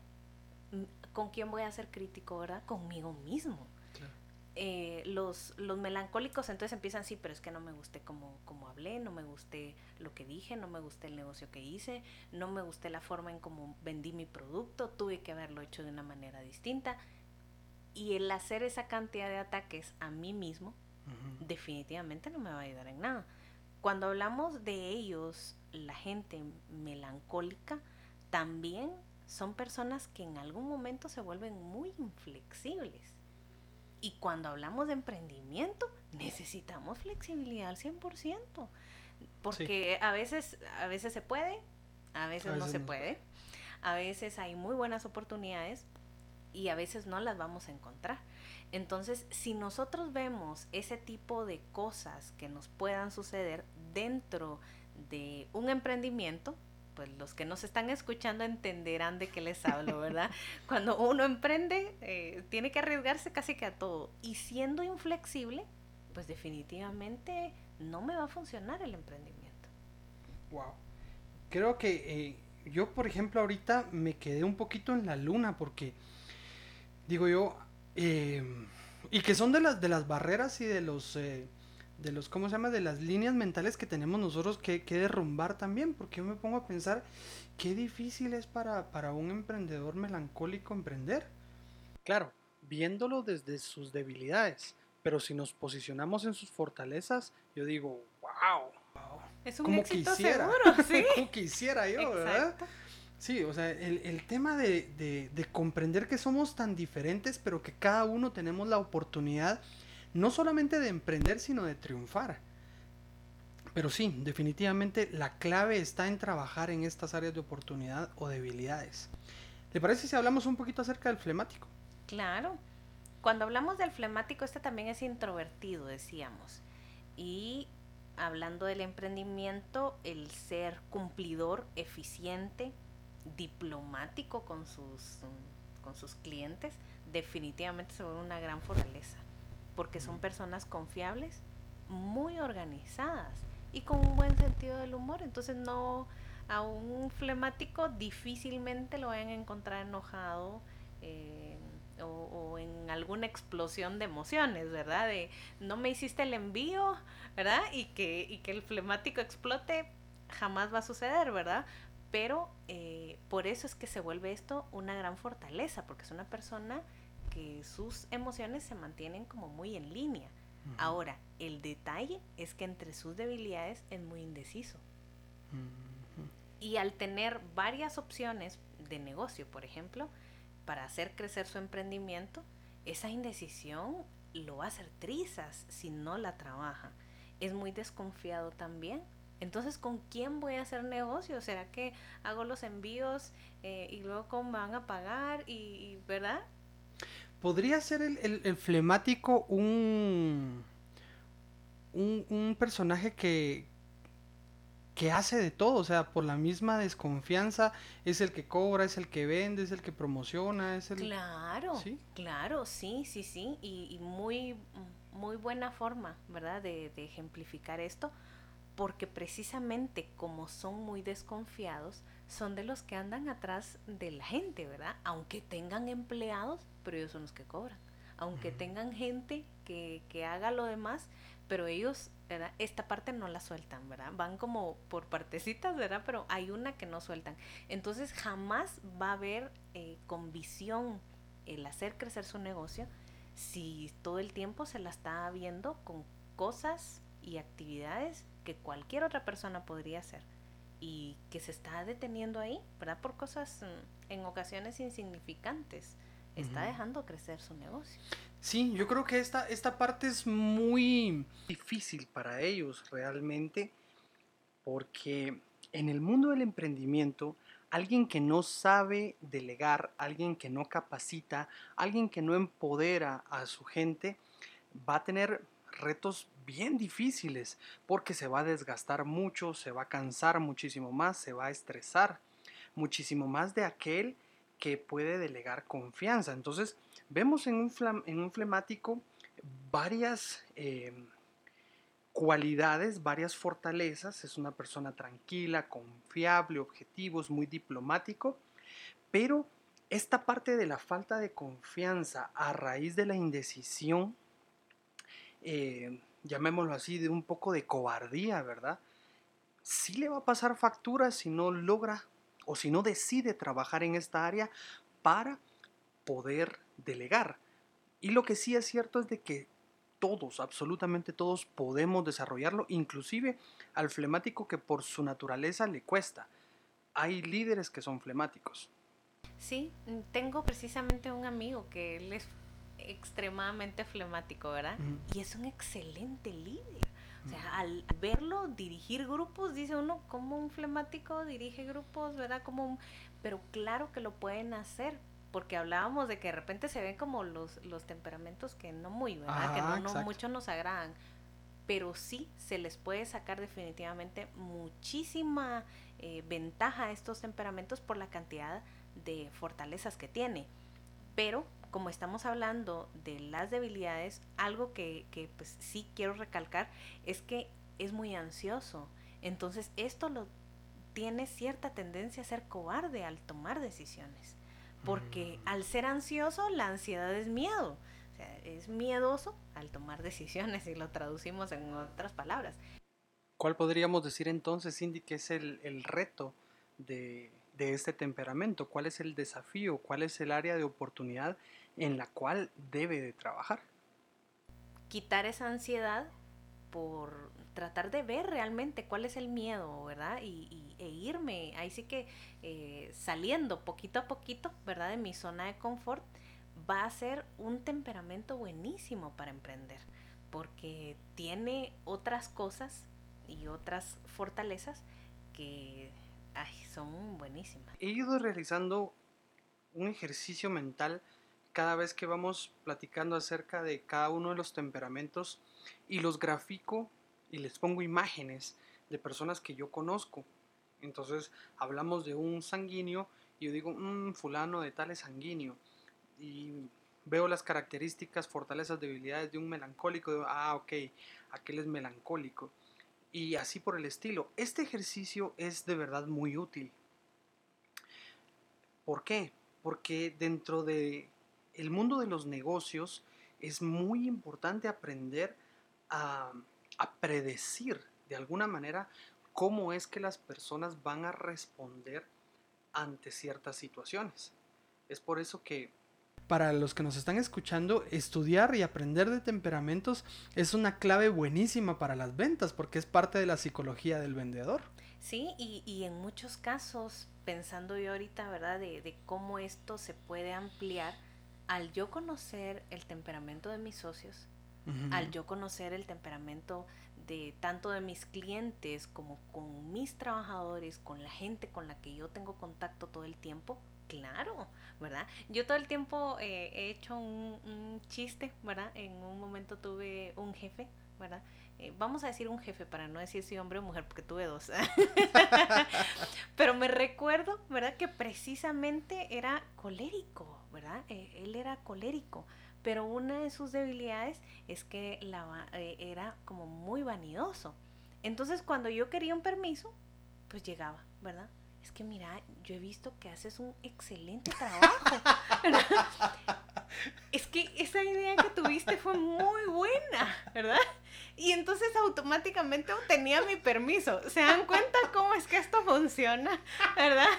mm, ¿con quién voy a ser crítico, verdad? Conmigo mismo. Eh, los, los melancólicos entonces empiezan, sí, pero es que no me gusté como, como hablé, no me gusté lo que dije, no me gusté el negocio que hice, no me gusté la forma en cómo vendí mi producto, tuve que haberlo hecho de una manera distinta. Y el hacer esa cantidad de ataques a mí mismo, definitivamente no me va a ayudar en nada. Cuando hablamos de ellos, la gente melancólica, también son personas que en algún momento se vuelven muy inflexibles. Y cuando hablamos de emprendimiento, necesitamos flexibilidad al 100%. Porque a, veces, a veces se puede, a veces, no se puede. A veces hay muy buenas oportunidades y a veces no las vamos a encontrar. Entonces, si nosotros vemos ese tipo de cosas que nos puedan suceder dentro de un emprendimiento, pues los que nos están escuchando entenderán de qué les hablo, ¿verdad? Cuando uno emprende, eh, tiene que arriesgarse casi que a todo. Y siendo inflexible, pues definitivamente no me va a funcionar el emprendimiento. Wow. Creo que eh, yo, por ejemplo, ahorita me quedé un poquito en la luna porque, digo yo, eh, y que son de las, de las barreras y de los, eh, de los, ¿cómo se llama? De las líneas mentales que tenemos nosotros que, que derrumbar también, porque yo me pongo a pensar qué difícil es para, para un emprendedor melancólico emprender. Claro, viéndolo desde sus debilidades, pero si nos posicionamos en sus fortalezas, yo digo, wow. Es un éxito seguro, ¿sí? como quisiera yo, ¿verdad? Sí, o sea, el, tema de, comprender que somos tan diferentes, pero que cada uno tenemos la oportunidad no solamente de emprender, sino de triunfar. Pero sí, definitivamente la clave está en trabajar en estas áreas de oportunidad o debilidades. ¿Le parece si hablamos un poquito acerca del flemático? Claro. Cuando hablamos del flemático, este también es introvertido, decíamos. Y hablando del emprendimiento, el ser cumplidor, eficiente, diplomático con sus, con sus clientes, definitivamente se vuelve una gran fortaleza, porque son personas confiables, muy organizadas y con un buen sentido del humor. Entonces no a un flemático difícilmente lo vayan a encontrar enojado. Eh, o, en alguna explosión de emociones, ¿verdad? De no me hiciste el envío, ¿verdad? Y que, y que el flemático explote, jamás va a suceder, ¿verdad? Pero eh, por eso es que se vuelve esto una gran fortaleza, porque es una persona que sus emociones se mantienen como muy en línea. Ahora, el detalle es que entre sus debilidades es muy indeciso. Y al tener varias opciones de negocio, por ejemplo, para hacer crecer su emprendimiento, esa indecisión lo va a hacer trizas si no la trabaja. Es muy desconfiado también. Entonces, ¿con quién voy a hacer negocio? ¿Será que hago los envíos eh, y luego cómo me van a pagar? Y, ¿Verdad? ¿Podría ser el, flemático un, un, un personaje que, que hace de todo, o sea, por la misma desconfianza, es el que cobra, es el que vende, es el que promociona, es el... Claro, ¿Sí? claro, sí, sí, sí, y, muy, muy buena forma, ¿verdad?, de, de, ejemplificar esto, porque precisamente como son muy desconfiados, son de los que andan atrás de la gente, ¿verdad? Aunque tengan empleados, pero ellos son los que cobran. Aunque tengan gente que, que haga lo demás, pero ellos, ¿verdad? Esta parte no la sueltan, ¿verdad? Van como por partecitas, ¿verdad? Pero hay una que no sueltan. Entonces jamás va a haber eh, con visión el hacer crecer su negocio si todo el tiempo se la está viendo con cosas y actividades que cualquier otra persona podría hacer y que se está deteniendo ahí, ¿verdad? Por cosas mm, en ocasiones insignificantes. Está dejando crecer su negocio. Sí, yo creo que esta, esta parte es muy difícil para ellos realmente, porque en el mundo del emprendimiento, alguien que no sabe delegar, alguien que no capacita, alguien que no empodera a su gente, va a tener retos bien difíciles, porque se va a desgastar mucho, se va a cansar muchísimo más, se va a estresar muchísimo más de aquel que puede delegar confianza. Entonces, vemos en un, en un flemático varias eh, cualidades, varias fortalezas. Es una persona tranquila, confiable, objetivos, muy diplomático, pero esta parte de la falta de confianza a raíz de la indecisión, eh, llamémoslo así, de un poco de cobardía, ¿verdad? Sí le va a pasar factura si no logra o si no decide trabajar en esta área para poder delegar. Y lo que sí es cierto es de que todos, absolutamente todos podemos desarrollarlo, inclusive al flemático que por su naturaleza le cuesta. Hay líderes que son flemáticos. Sí, tengo precisamente un amigo que él es extremadamente flemático, ¿verdad? Y es un excelente líder. O sea, al verlo dirigir grupos, dice uno, como un flemático dirige grupos, ¿verdad? Como un... Pero claro que lo pueden hacer, porque hablábamos de que de repente se ven como los, los temperamentos que no muy, ¿verdad? que no, no mucho nos agradan. Pero sí se les puede sacar definitivamente muchísima eh, ventaja a estos temperamentos por la cantidad de fortalezas que tiene. Pero como estamos hablando de las debilidades, algo que, que pues sí quiero recalcar es que es muy ansioso. Entonces esto lo tiene cierta tendencia a ser cobarde al tomar decisiones. Porque mm. al ser ansioso, la ansiedad es miedo. O sea, es miedoso al tomar decisiones y lo traducimos en otras palabras. ¿Cuál podríamos decir entonces, Cindy, que es el, el reto de, de este temperamento? ¿Cuál es el desafío? ¿Cuál es el área de oportunidad en la cual debe de trabajar? Quitar esa ansiedad por tratar de ver realmente cuál es el miedo, ¿verdad? Y, e irme, ahí sí que eh, saliendo poquito a poquito, ¿verdad? De mi zona de confort, va a ser un temperamento buenísimo para emprender, porque tiene otras cosas y otras fortalezas que ay, son buenísimas. He ido realizando un ejercicio mental cada vez que vamos platicando acerca de cada uno de los temperamentos y los grafico y les pongo imágenes de personas que yo conozco. Entonces hablamos de un sanguíneo y yo digo, un mm, fulano de tal es sanguíneo. Y veo las características, fortalezas, debilidades de un melancólico. ah, ok, aquel es melancólico. Y así por el estilo. Este ejercicio es de verdad muy útil. ¿Por qué? Porque dentro de el mundo de los negocios es muy importante aprender a, predecir de alguna manera cómo es que las personas van a responder ante ciertas situaciones. Es por eso que para los que nos están escuchando, estudiar y aprender de temperamentos es una clave buenísima para las ventas porque es parte de la psicología del vendedor. Sí, y, en muchos casos, pensando yo ahorita, ¿verdad? De, cómo esto se puede ampliar, al yo conocer el temperamento de mis socios, al yo conocer el temperamento de tanto de mis clientes como con mis trabajadores, con la gente con la que yo tengo contacto todo el tiempo, claro, ¿verdad? Yo todo el tiempo eh, he hecho un, chiste, ¿verdad? En un momento tuve un jefe, ¿verdad? Eh, vamos a decir un jefe para no decir si hombre o mujer porque tuve dos. Pero me recuerdo, ¿verdad? Que precisamente era colérico, ¿verdad? Eh, él era colérico. Pero una de sus debilidades es que la, era como muy vanidoso. Entonces cuando yo quería un permiso, pues llegaba, ¿verdad? es que mira, yo he visto que haces un excelente trabajo. es que esa idea que tuviste fue muy buena, ¿verdad? Y entonces automáticamente obtenía mi permiso. ¿Se dan cuenta cómo es que esto funciona? ¿Verdad?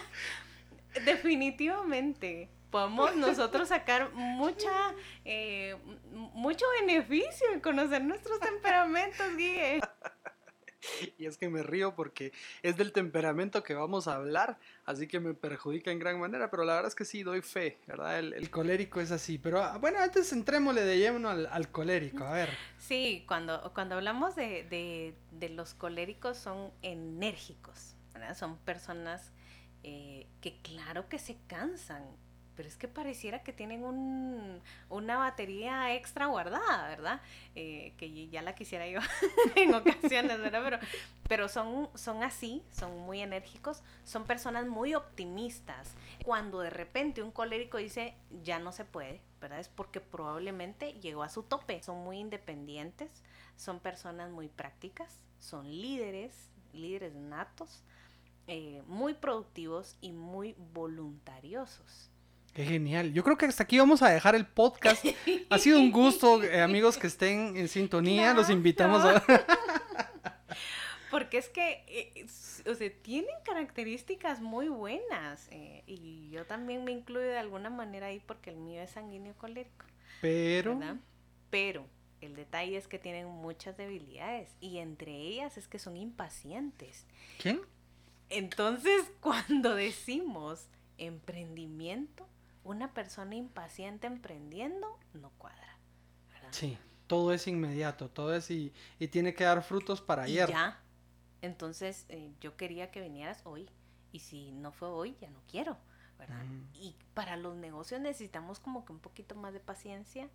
Definitivamente podemos nosotros sacar mucha eh, mucho beneficio en conocer nuestros temperamentos, Guille. y es que me río porque es del temperamento que vamos a hablar, así que me perjudica en gran manera, pero la verdad es que sí, doy fe, ¿verdad? El, colérico es así, pero ah, bueno, antes entrémosle de lleno al, colérico, a ver. Sí, cuando, cuando hablamos de, los coléricos son enérgicos, ¿verdad? Son personas eh, que claro que se cansan pero es que pareciera que tienen un, una batería extra guardada, ¿verdad? Eh, que ya la quisiera yo en ocasiones, ¿verdad? Pero, pero son, son así, son muy enérgicos, son personas muy optimistas. Cuando de repente un colérico dice, ya no se puede, ¿verdad? Es porque probablemente llegó a su tope. Son muy independientes, son personas muy prácticas, son líderes, líderes natos, eh, muy productivos y muy voluntariosos. Qué genial. Yo creo que hasta aquí vamos a dejar el podcast. Ha sido un gusto, eh, amigos que estén en sintonía. Los invitamos a... Porque es que, eh, o sea, tienen características muy buenas. Eh, y yo también me incluyo de alguna manera ahí porque el mío es sanguíneo colérico. Pero... Pero el detalle es que tienen muchas debilidades. Y entre ellas es que son impacientes. ¿Quién? Entonces, cuando decimos emprendimiento, una persona impaciente emprendiendo no cuadra. Sí, todo es inmediato, todo es y, y tiene que dar frutos para ayer. ya. Entonces, eh, yo quería que vinieras hoy. Y si no fue hoy, ya no quiero. Y para los negocios necesitamos como que un poquito más de paciencia,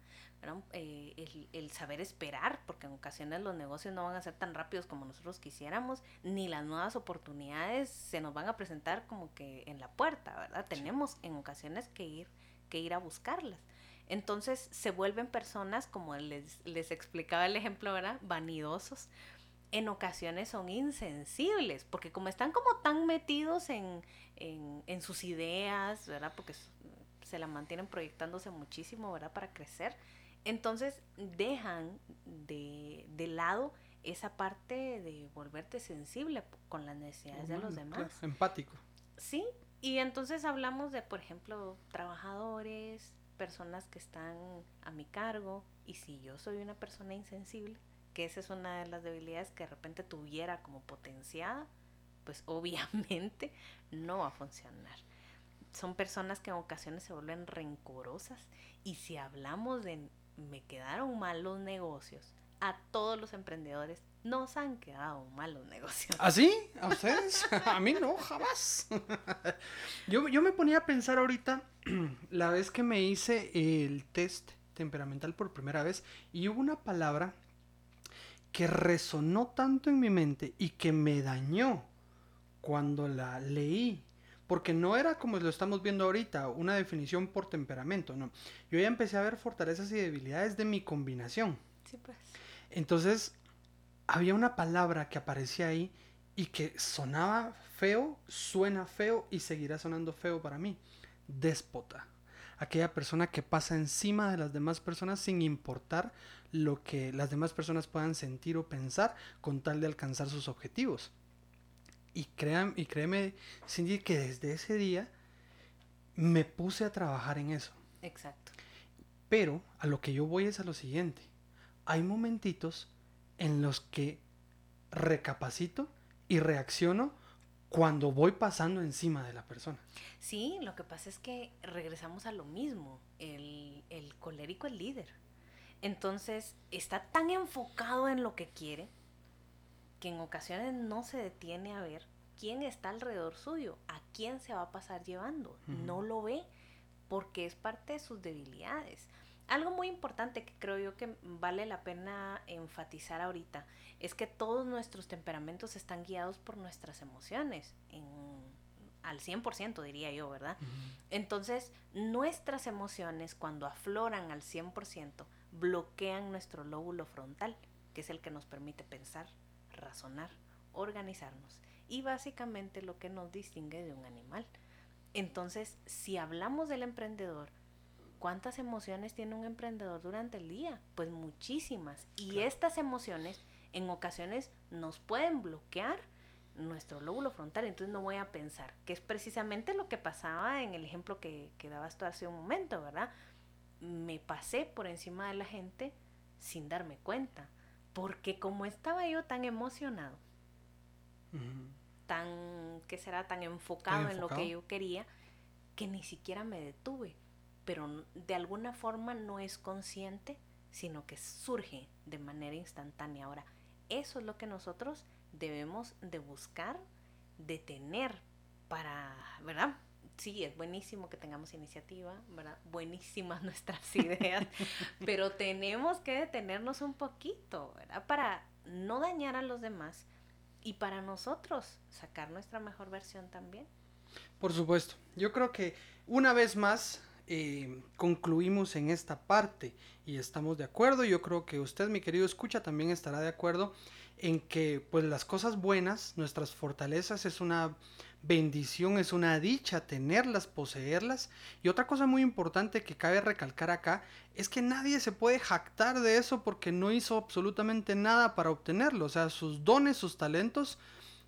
eh, el, saber esperar, porque en ocasiones los negocios no van a ser tan rápidos como nosotros quisiéramos, ni las nuevas oportunidades se nos van a presentar como que en la puerta, ¿verdad? Tenemos en ocasiones que ir, que ir a buscarlas. Entonces se vuelven personas, como les, les explicaba el ejemplo, ¿verdad? Vanidosos, en ocasiones son insensibles, porque como están como tan metidos en, en, sus ideas, ¿verdad? Porque se la mantienen proyectándose muchísimo, ¿verdad? Para crecer. Entonces dejan de, de lado esa parte de volverte sensible con las necesidades de los demás. empático. Sí, y entonces hablamos de, por ejemplo, trabajadores, personas que están a mi cargo, y si yo soy una persona insensible, que esa es una de las debilidades que de repente tuviera como potenciada, pues obviamente no va a funcionar. Son personas que en ocasiones se vuelven rencorosas y si hablamos de me quedaron mal los negocios, a todos los emprendedores nos han quedado mal los negocios. ¿Ah, sí? ¿A ustedes? a mí no, jamás. yo, yo me ponía a pensar ahorita, la vez que me hice el test temperamental por primera vez, y hubo una palabra que resonó tanto en mi mente y que me dañó cuando la leí. Porque no era como lo estamos viendo ahorita, una definición por temperamento, no. Yo ya empecé a ver fortalezas y debilidades de mi combinación. Sí, pues. Entonces, había una palabra que aparecía ahí y que sonaba feo, suena feo y seguirá sonando feo para mí. Déspota. Aquella persona que pasa encima de las demás personas sin importar lo que las demás personas puedan sentir o pensar con tal de alcanzar sus objetivos. Y, crean, y créeme, Cindy, que desde ese día me puse a trabajar en eso. Exacto. Pero a lo que yo voy es a lo siguiente. Hay momentitos en los que recapacito y reacciono cuando voy pasando encima de la persona. Sí, lo que pasa es que regresamos a lo mismo. El, el colérico es líder. Entonces está tan enfocado en lo que quiere que en ocasiones no se detiene a ver quién está alrededor suyo, a quién se va a pasar llevando. No lo ve porque es parte de sus debilidades. Algo muy importante que creo yo que vale la pena enfatizar ahorita es que todos nuestros temperamentos están guiados por nuestras emociones, en, al 100% diría yo, ¿verdad? Entonces, nuestras emociones cuando afloran al 100% bloquean nuestro lóbulo frontal, que es el que nos permite pensar, razonar, organizarnos y básicamente lo que nos distingue de un animal. Entonces, si hablamos del emprendedor, ¿cuántas emociones tiene un emprendedor durante el día? Pues muchísimas. Y estas emociones en ocasiones nos pueden bloquear nuestro lóbulo frontal, entonces no voy a pensar, que es precisamente lo que pasaba en el ejemplo que, que dabas tú hace un momento, ¿verdad? Me pasé por encima de la gente sin darme cuenta, porque como estaba yo tan emocionado, tan, que será? Tan enfocado, en lo que yo quería, que ni siquiera me detuve, pero de alguna forma no es consciente, sino que surge de manera instantánea. Ahora, eso es lo que nosotros debemos de buscar, de tener para, ¿verdad? Sí, es buenísimo que tengamos iniciativa, ¿verdad? Buenísimas nuestras ideas, pero tenemos que detenernos un poquito, ¿verdad? Para no dañar a los demás y para nosotros sacar nuestra mejor versión también. Por supuesto, yo creo que una vez más eh, concluimos en esta parte y estamos de acuerdo. Yo creo que usted, mi querido escucha, también estará de acuerdo en que pues las cosas buenas, nuestras fortalezas es una bendición, es una dicha tenerlas, poseerlas. Y otra cosa muy importante que cabe recalcar acá es que nadie se puede jactar de eso porque no hizo absolutamente nada para obtenerlo. O sea, sus dones, sus talentos,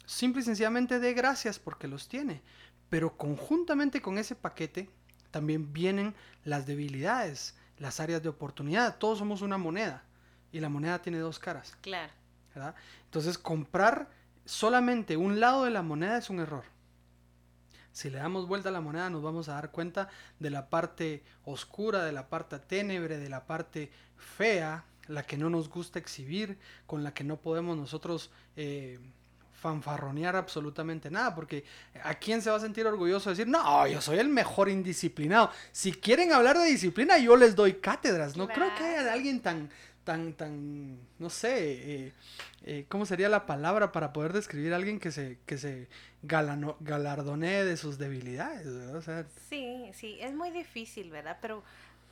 simple y sencillamente de gracias porque los tiene. Pero conjuntamente con ese paquete también vienen las debilidades, las áreas de oportunidad. Todos somos una moneda y la moneda tiene dos caras. Claro. Entonces, comprar solamente un lado de la moneda es un error. Si le damos vuelta a la moneda nos vamos a dar cuenta de la parte oscura, de la parte tenebre, de la parte fea, la que no nos gusta exhibir, con la que no podemos nosotros eh, fanfarronear absolutamente nada, porque ¿a quién se va a sentir orgulloso de decir, no, yo soy el mejor indisciplinado? Si quieren hablar de disciplina, yo les doy cátedras. No creo que haya alguien tan, tan, tan, no sé, eh, eh, ¿cómo sería la palabra para poder describir a alguien que se, que se galano, galardonee de sus debilidades? sí, sí, es muy difícil, ¿verdad? Pero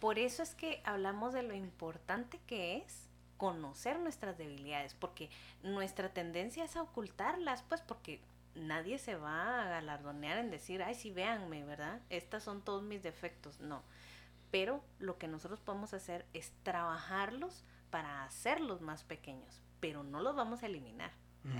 por eso es que hablamos de lo importante que es conocer nuestras debilidades, porque nuestra tendencia es a ocultarlas, pues porque nadie se va a galardonear en decir, ay, sí, véanme, ¿verdad? Estos son todos mis defectos. No. Pero lo que nosotros podemos hacer es trabajarlos para hacerlos más pequeños, pero no los vamos a eliminar.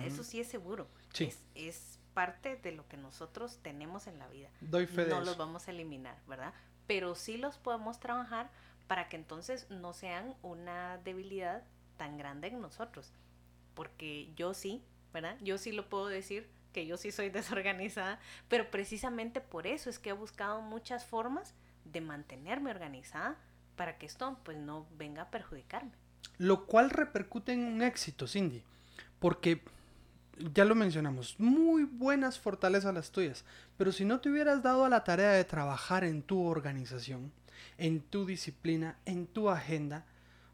Eso sí es seguro. Es, es, parte de lo que nosotros tenemos en la vida. Doy fe no los vamos a eliminar, ¿verdad? Pero sí los podemos trabajar para que entonces no sean una debilidad tan grande en nosotros. Porque yo sí, ¿verdad? Yo sí lo puedo decir, que yo sí soy desorganizada, pero precisamente por eso es que he buscado muchas formas de mantenerme organizada para que esto pues no venga a perjudicarme. Lo cual repercute en un éxito, Cindy, porque ya lo mencionamos, muy buenas fortalezas las tuyas, pero si no te hubieras dado a la tarea de trabajar en tu organización, en tu disciplina, en tu agenda.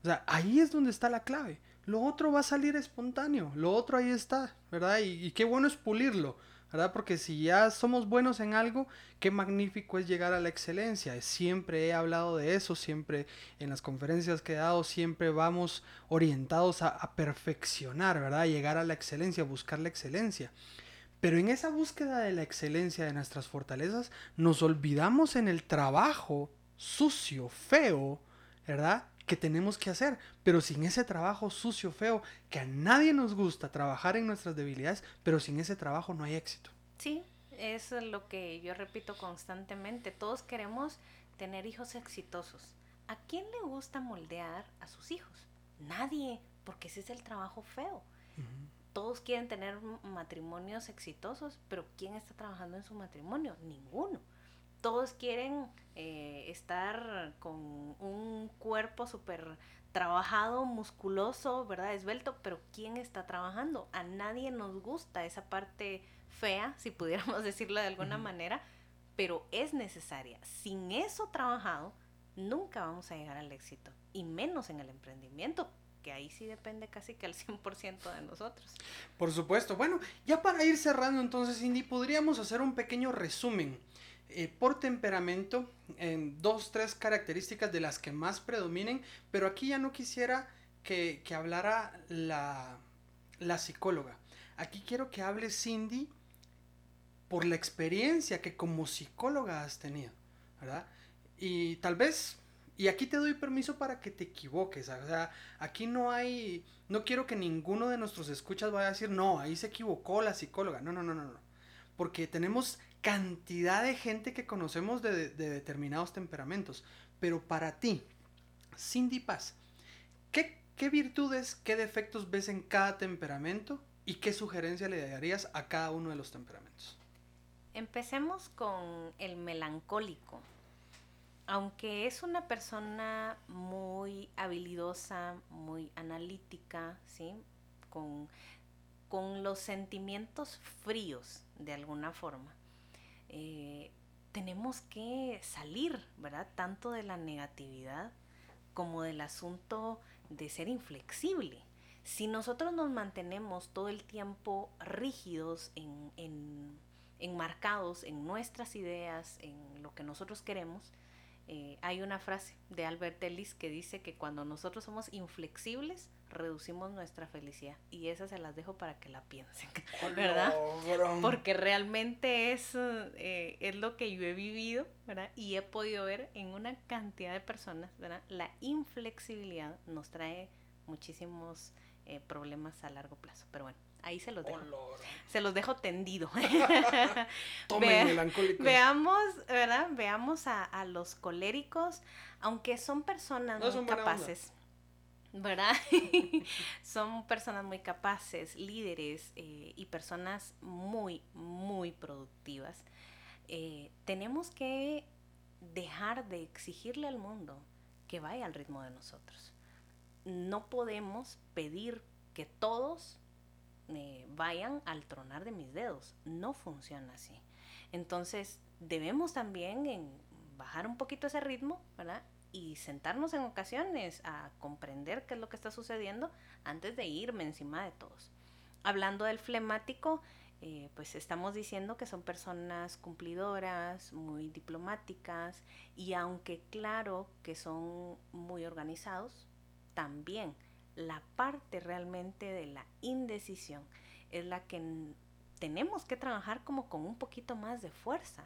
O sea, ahí es donde está la clave. lo otro va a salir espontáneo, lo otro ahí está, ¿verdad? Y, y qué bueno es pulirlo. ¿Verdad? Porque si ya somos buenos en algo, qué magnífico es llegar a la excelencia. Siempre he hablado de eso, siempre en las conferencias que he dado, siempre vamos orientados a, perfeccionar, ¿verdad? llegar a la excelencia, buscar la excelencia. Pero en esa búsqueda de la excelencia de nuestras fortalezas, nos olvidamos en el trabajo sucio, feo, ¿verdad? Que tenemos que hacer, pero sin ese trabajo sucio, feo, que a nadie nos gusta trabajar en nuestras debilidades, pero sin ese trabajo no hay éxito. Sí, es lo que yo repito constantemente. Todos queremos tener hijos exitosos. ¿A quién le gusta moldear a sus hijos? Nadie, porque ese es el trabajo feo. Todos quieren tener matrimonios exitosos, pero ¿quién está trabajando en su matrimonio? Ninguno todos quieren eh, estar con un cuerpo súper trabajado, musculoso, ¿verdad? Esbelto, pero ¿quién está trabajando? A nadie nos gusta esa parte fea, si pudiéramos decirlo de alguna manera, pero es necesaria. Sin eso trabajado, nunca vamos a llegar al éxito, y menos en el emprendimiento, que ahí sí depende casi que al 100% de nosotros. Por supuesto. Bueno, ya para ir cerrando entonces, Cindy, podríamos hacer un pequeño resumen eh, por temperamento en dos, tres características de las que más predominen, pero aquí ya no quisiera que, hablara la, la psicóloga. Aquí quiero que hable Cindy por la experiencia que como psicóloga has tenido, ¿verdad? Y tal vez, y aquí te doy permiso para que te equivoques, o sea, aquí no hay, no quiero que ninguno de nuestros escuchas vaya a decir, no, ahí se equivocó la psicóloga, no, no, no, no, no, porque tenemos cantidad de gente que conocemos de, determinados temperamentos. Pero para ti, Cindy Paz, ¿qué, ¿qué, virtudes, qué defectos ves en cada temperamento y qué sugerencia le darías a cada uno de los temperamentos? Empecemos con el melancólico. Aunque es una persona muy habilidosa, muy analítica, ¿sí? con, con los sentimientos fríos de alguna forma, eh, tenemos que salir, ¿verdad? Tanto de la negatividad como del asunto de ser inflexible. Si nosotros nos mantenemos todo el tiempo rígidos, en, en, enmarcados en nuestras ideas, en lo que nosotros queremos, eh, hay una frase de Albert Ellis que dice que cuando nosotros somos inflexibles, reducimos nuestra felicidad. Y esas se las dejo para que la piensen, ¿verdad? Porque realmente es, eh, es lo que yo he vivido, ¿verdad? Y he podido ver en una cantidad de personas, ¿verdad? La inflexibilidad nos trae muchísimos eh, problemas a largo plazo. Pero bueno, ahí se los dejo. se los dejo tendido. veamos, ¿verdad? Veamos a, los coléricos, aunque son personas muy capaces. ¿Verdad? Son personas muy capaces, líderes eh, y personas muy, muy productivas. Eh, tenemos que dejar de exigirle al mundo que vaya al ritmo de nosotros. No podemos pedir que todos eh, vayan al tronar de mis dedos. No funciona así. Entonces, debemos también bajar un poquito ese ritmo, ¿verdad? Y sentarnos en ocasiones a comprender qué es lo que está sucediendo antes de irme encima de todos. Hablando del flemático, eh, pues estamos diciendo que son personas cumplidoras, muy diplomáticas y aunque claro que son muy organizados, también la parte realmente de la indecisión es la que tenemos que trabajar como con un poquito más de fuerza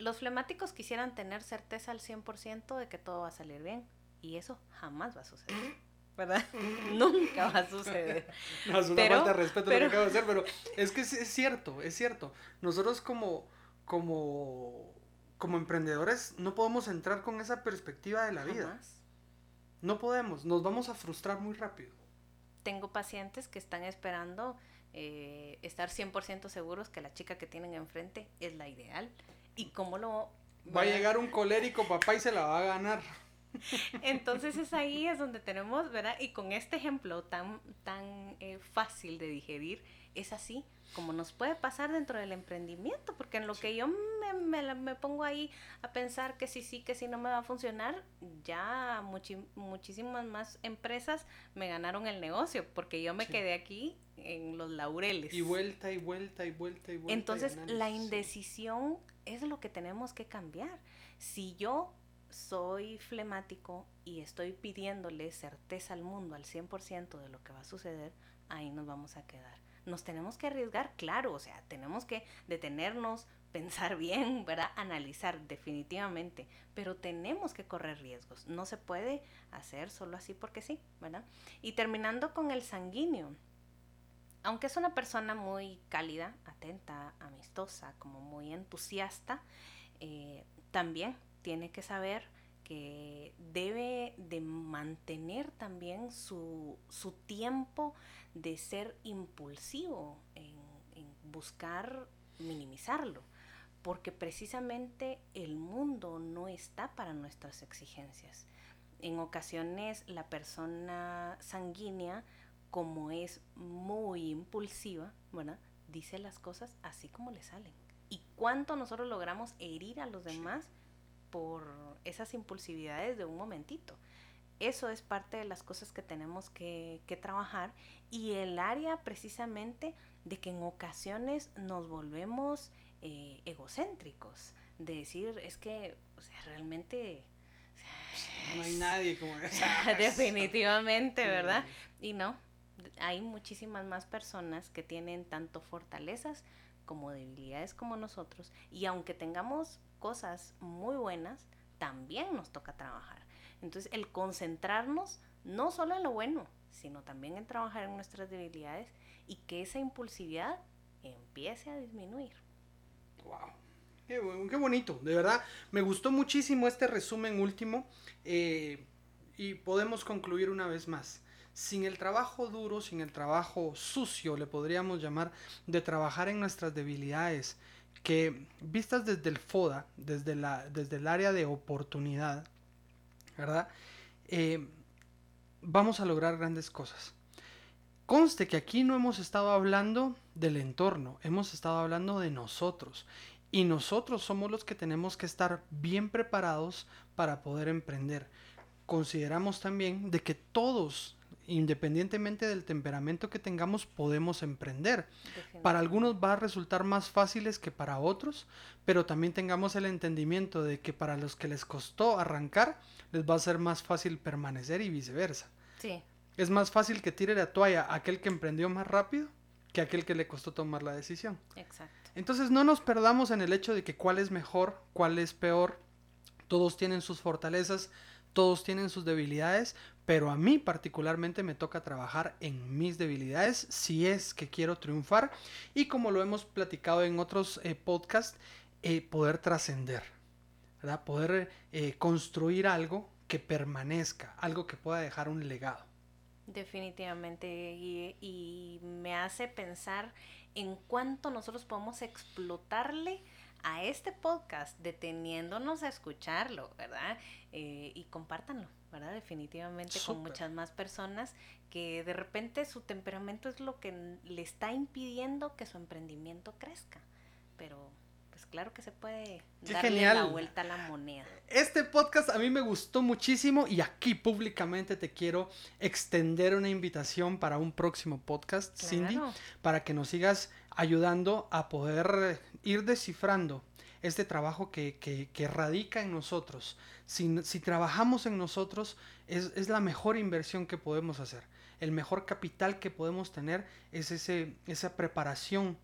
los flemáticos quisieran tener certeza al 100% de que todo va a salir bien. Y eso jamás va a suceder. ¿Verdad? Nunca va a suceder. No, es una falta de respeto lo que acabo de hacer, pero es que es, cierto, es cierto. Nosotros como, como, como emprendedores no podemos entrar con esa perspectiva de la vida. No podemos, nos vamos a frustrar muy rápido. Tengo pacientes que están esperando eh, estar 100% seguros que la chica que tienen enfrente es la ideal ¿Y cómo lo...? Va a llegar un colérico papá y se la va a ganar. Entonces es ahí es donde tenemos, ¿verdad? Y con este ejemplo tan, tan eh, fácil de digerir, es así como nos puede pasar dentro del emprendimiento, porque en lo que yo me, me, pongo ahí a pensar que sí, sí, que sí no me va a funcionar, ya muchísimas más empresas me ganaron el negocio, porque yo me quedé aquí en los laureles. Y vuelta y vuelta y vuelta y vuelta. Entonces la indecisión es lo que tenemos que cambiar. Si yo soy flemático y estoy pidiéndole certeza al mundo al 100% de lo que va a suceder, ahí nos vamos a quedar nos tenemos que arriesgar, claro, o sea, tenemos que detenernos, pensar bien, ¿verdad? Analizar definitivamente, pero tenemos que correr riesgos, no se puede hacer solo así porque sí, ¿verdad? Y terminando con el sanguíneo, aunque es una persona muy cálida, atenta, amistosa, como muy entusiasta, eh, también tiene que saber que debe de mantener también su, su tiempo de ser impulsivo en, buscar minimizarlo, porque precisamente el mundo no está para nuestras exigencias. En ocasiones la persona sanguínea, como es muy impulsiva, bueno, dice las cosas así como le salen. ¿Y cuánto nosotros logramos herir a los demás por esas impulsividades de un momentito? eso es parte de las cosas que tenemos que, trabajar y el área precisamente de que en ocasiones nos volvemos eh, egocéntricos, de decir, es que o sea, realmente... no hay nadie como Definitivamente, ¿verdad? Y no, hay muchísimas más personas que tienen tanto fortalezas como debilidades como nosotros y aunque tengamos cosas muy buenas, también nos toca trabajar. Entonces, el concentrarnos no solo en lo bueno, sino también en trabajar en nuestras debilidades y que esa impulsividad empiece a disminuir. ¡Wow! Qué, bonito, de verdad. Me gustó muchísimo este resumen último eh, y podemos concluir una vez más. Sin el trabajo duro, sin el trabajo sucio, le podríamos llamar, de trabajar en nuestras debilidades, que vistas desde el FODA, desde, la, desde el área de oportunidad, ¿verdad? Eh, vamos a lograr grandes cosas. Conste que aquí no hemos estado hablando del entorno, hemos estado hablando de nosotros. Y nosotros somos los que tenemos que estar bien preparados para poder emprender. Consideramos también de que todos independientemente del temperamento que tengamos, podemos emprender. Para algunos va a resultar más fáciles que para otros, pero también tengamos el entendimiento de que para los que les costó arrancar, les va a ser más fácil permanecer y viceversa. Sí. Es más fácil que tire la toalla aquel que emprendió más rápido que aquel que le costó tomar la decisión. Exacto. Entonces no nos perdamos en el hecho de que cuál es mejor, cuál es peor. Todos tienen sus fortalezas, todos tienen sus debilidades, pero a mí particularmente me toca trabajar en mis debilidades si es que quiero triunfar y como lo hemos platicado en otros eh, podcasts, eh, poder trascender. Poder eh, construir algo que permanezca, algo que pueda dejar un legado. Definitivamente, y, y me hace pensar en cuánto nosotros podemos explotarle a este podcast deteniéndonos a escucharlo, ¿verdad? Eh, y compártanlo, ¿verdad? Definitivamente con muchas más personas que de repente su temperamento es lo que le está impidiendo que su emprendimiento crezca. Pero pues claro que se puede darle la vuelta a la moneda. Este podcast a mí me gustó muchísimo y aquí públicamente te quiero extender una invitación para un próximo podcast, Cindy, para que nos sigas ayudando a poder ir descifrando este trabajo que, que, radica en nosotros. Si, si trabajamos en nosotros, es, es, la mejor inversión que podemos hacer. El mejor capital que podemos tener es ese, esa preparación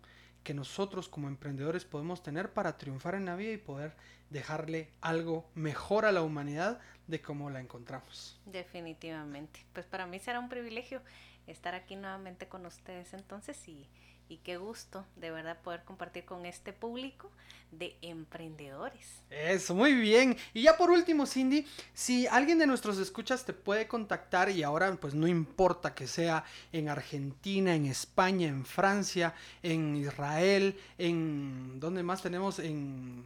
que nosotros como emprendedores podemos tener para triunfar en la vida y poder dejarle algo mejor a la humanidad de cómo la encontramos. Definitivamente. Pues para mí será un privilegio estar aquí nuevamente con ustedes entonces y y qué gusto de verdad poder compartir con este público de emprendedores. Eso, muy bien. Y ya por último, Cindy, si alguien de nuestros escuchas te puede contactar y ahora pues no importa que sea en Argentina, en España, en Francia, en Israel, en... ¿Dónde más tenemos? En...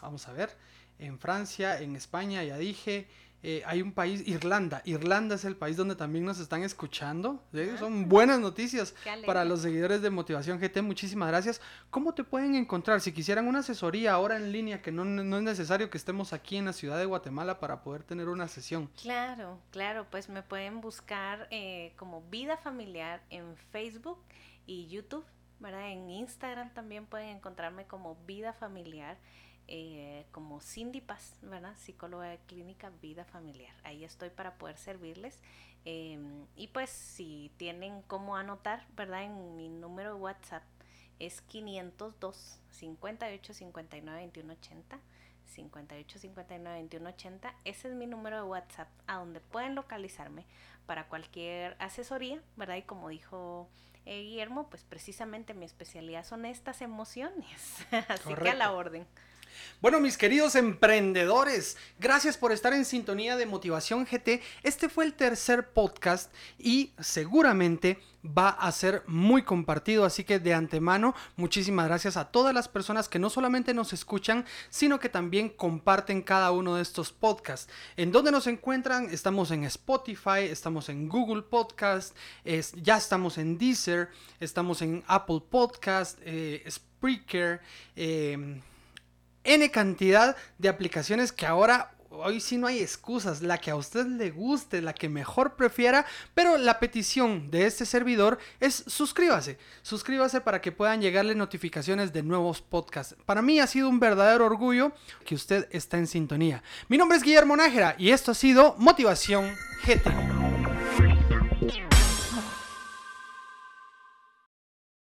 Vamos a ver. En Francia, en España, ya dije. Eh, hay un país, Irlanda. Irlanda es el país donde también nos están escuchando. Son buenas noticias para los seguidores de Motivación GT. Muchísimas gracias. ¿Cómo te pueden encontrar? Si quisieran una asesoría ahora en línea, que no, es necesario que estemos aquí en la ciudad de Guatemala para poder tener una sesión. Claro, claro, pues me pueden buscar eh, como Vida Familiar en Facebook y YouTube. ¿verdad? En Instagram también pueden encontrarme como Vida Familiar. Eh, como Cindy Paz, ¿verdad? Psicóloga de clínica Vida Familiar. Ahí estoy para poder servirles. Em, y pues si tienen cómo anotar, ¿verdad? En mi número de WhatsApp es 502 58 59 21 80. 58 59 21 80. Ese es mi número de WhatsApp a donde pueden localizarme para cualquier asesoría, ¿verdad? Y como dijo eh, Guillermo, pues precisamente mi especialidad son estas emociones. Así que a la orden. Bueno, mis queridos emprendedores, gracias por estar en sintonía de Motivación GT. Este fue el tercer podcast y seguramente va a ser muy compartido, así que de antemano muchísimas gracias a todas las personas que no solamente nos escuchan, sino que también comparten cada uno de estos podcasts. ¿En dónde nos encuentran? Estamos en Spotify, estamos en Google Podcast, ya estamos en Deezer, estamos en Apple Podcast, eh, Spreaker. Eh, N cantidad de aplicaciones que ahora hoy sí no hay excusas, la que a usted le guste, la que mejor prefiera, pero la petición de este servidor es suscríbase, suscríbase para que puedan llegarle notificaciones de nuevos podcasts. Para mí ha sido un verdadero orgullo que usted está en sintonía. Mi nombre es Guillermo Nájera y esto ha sido Motivación GT.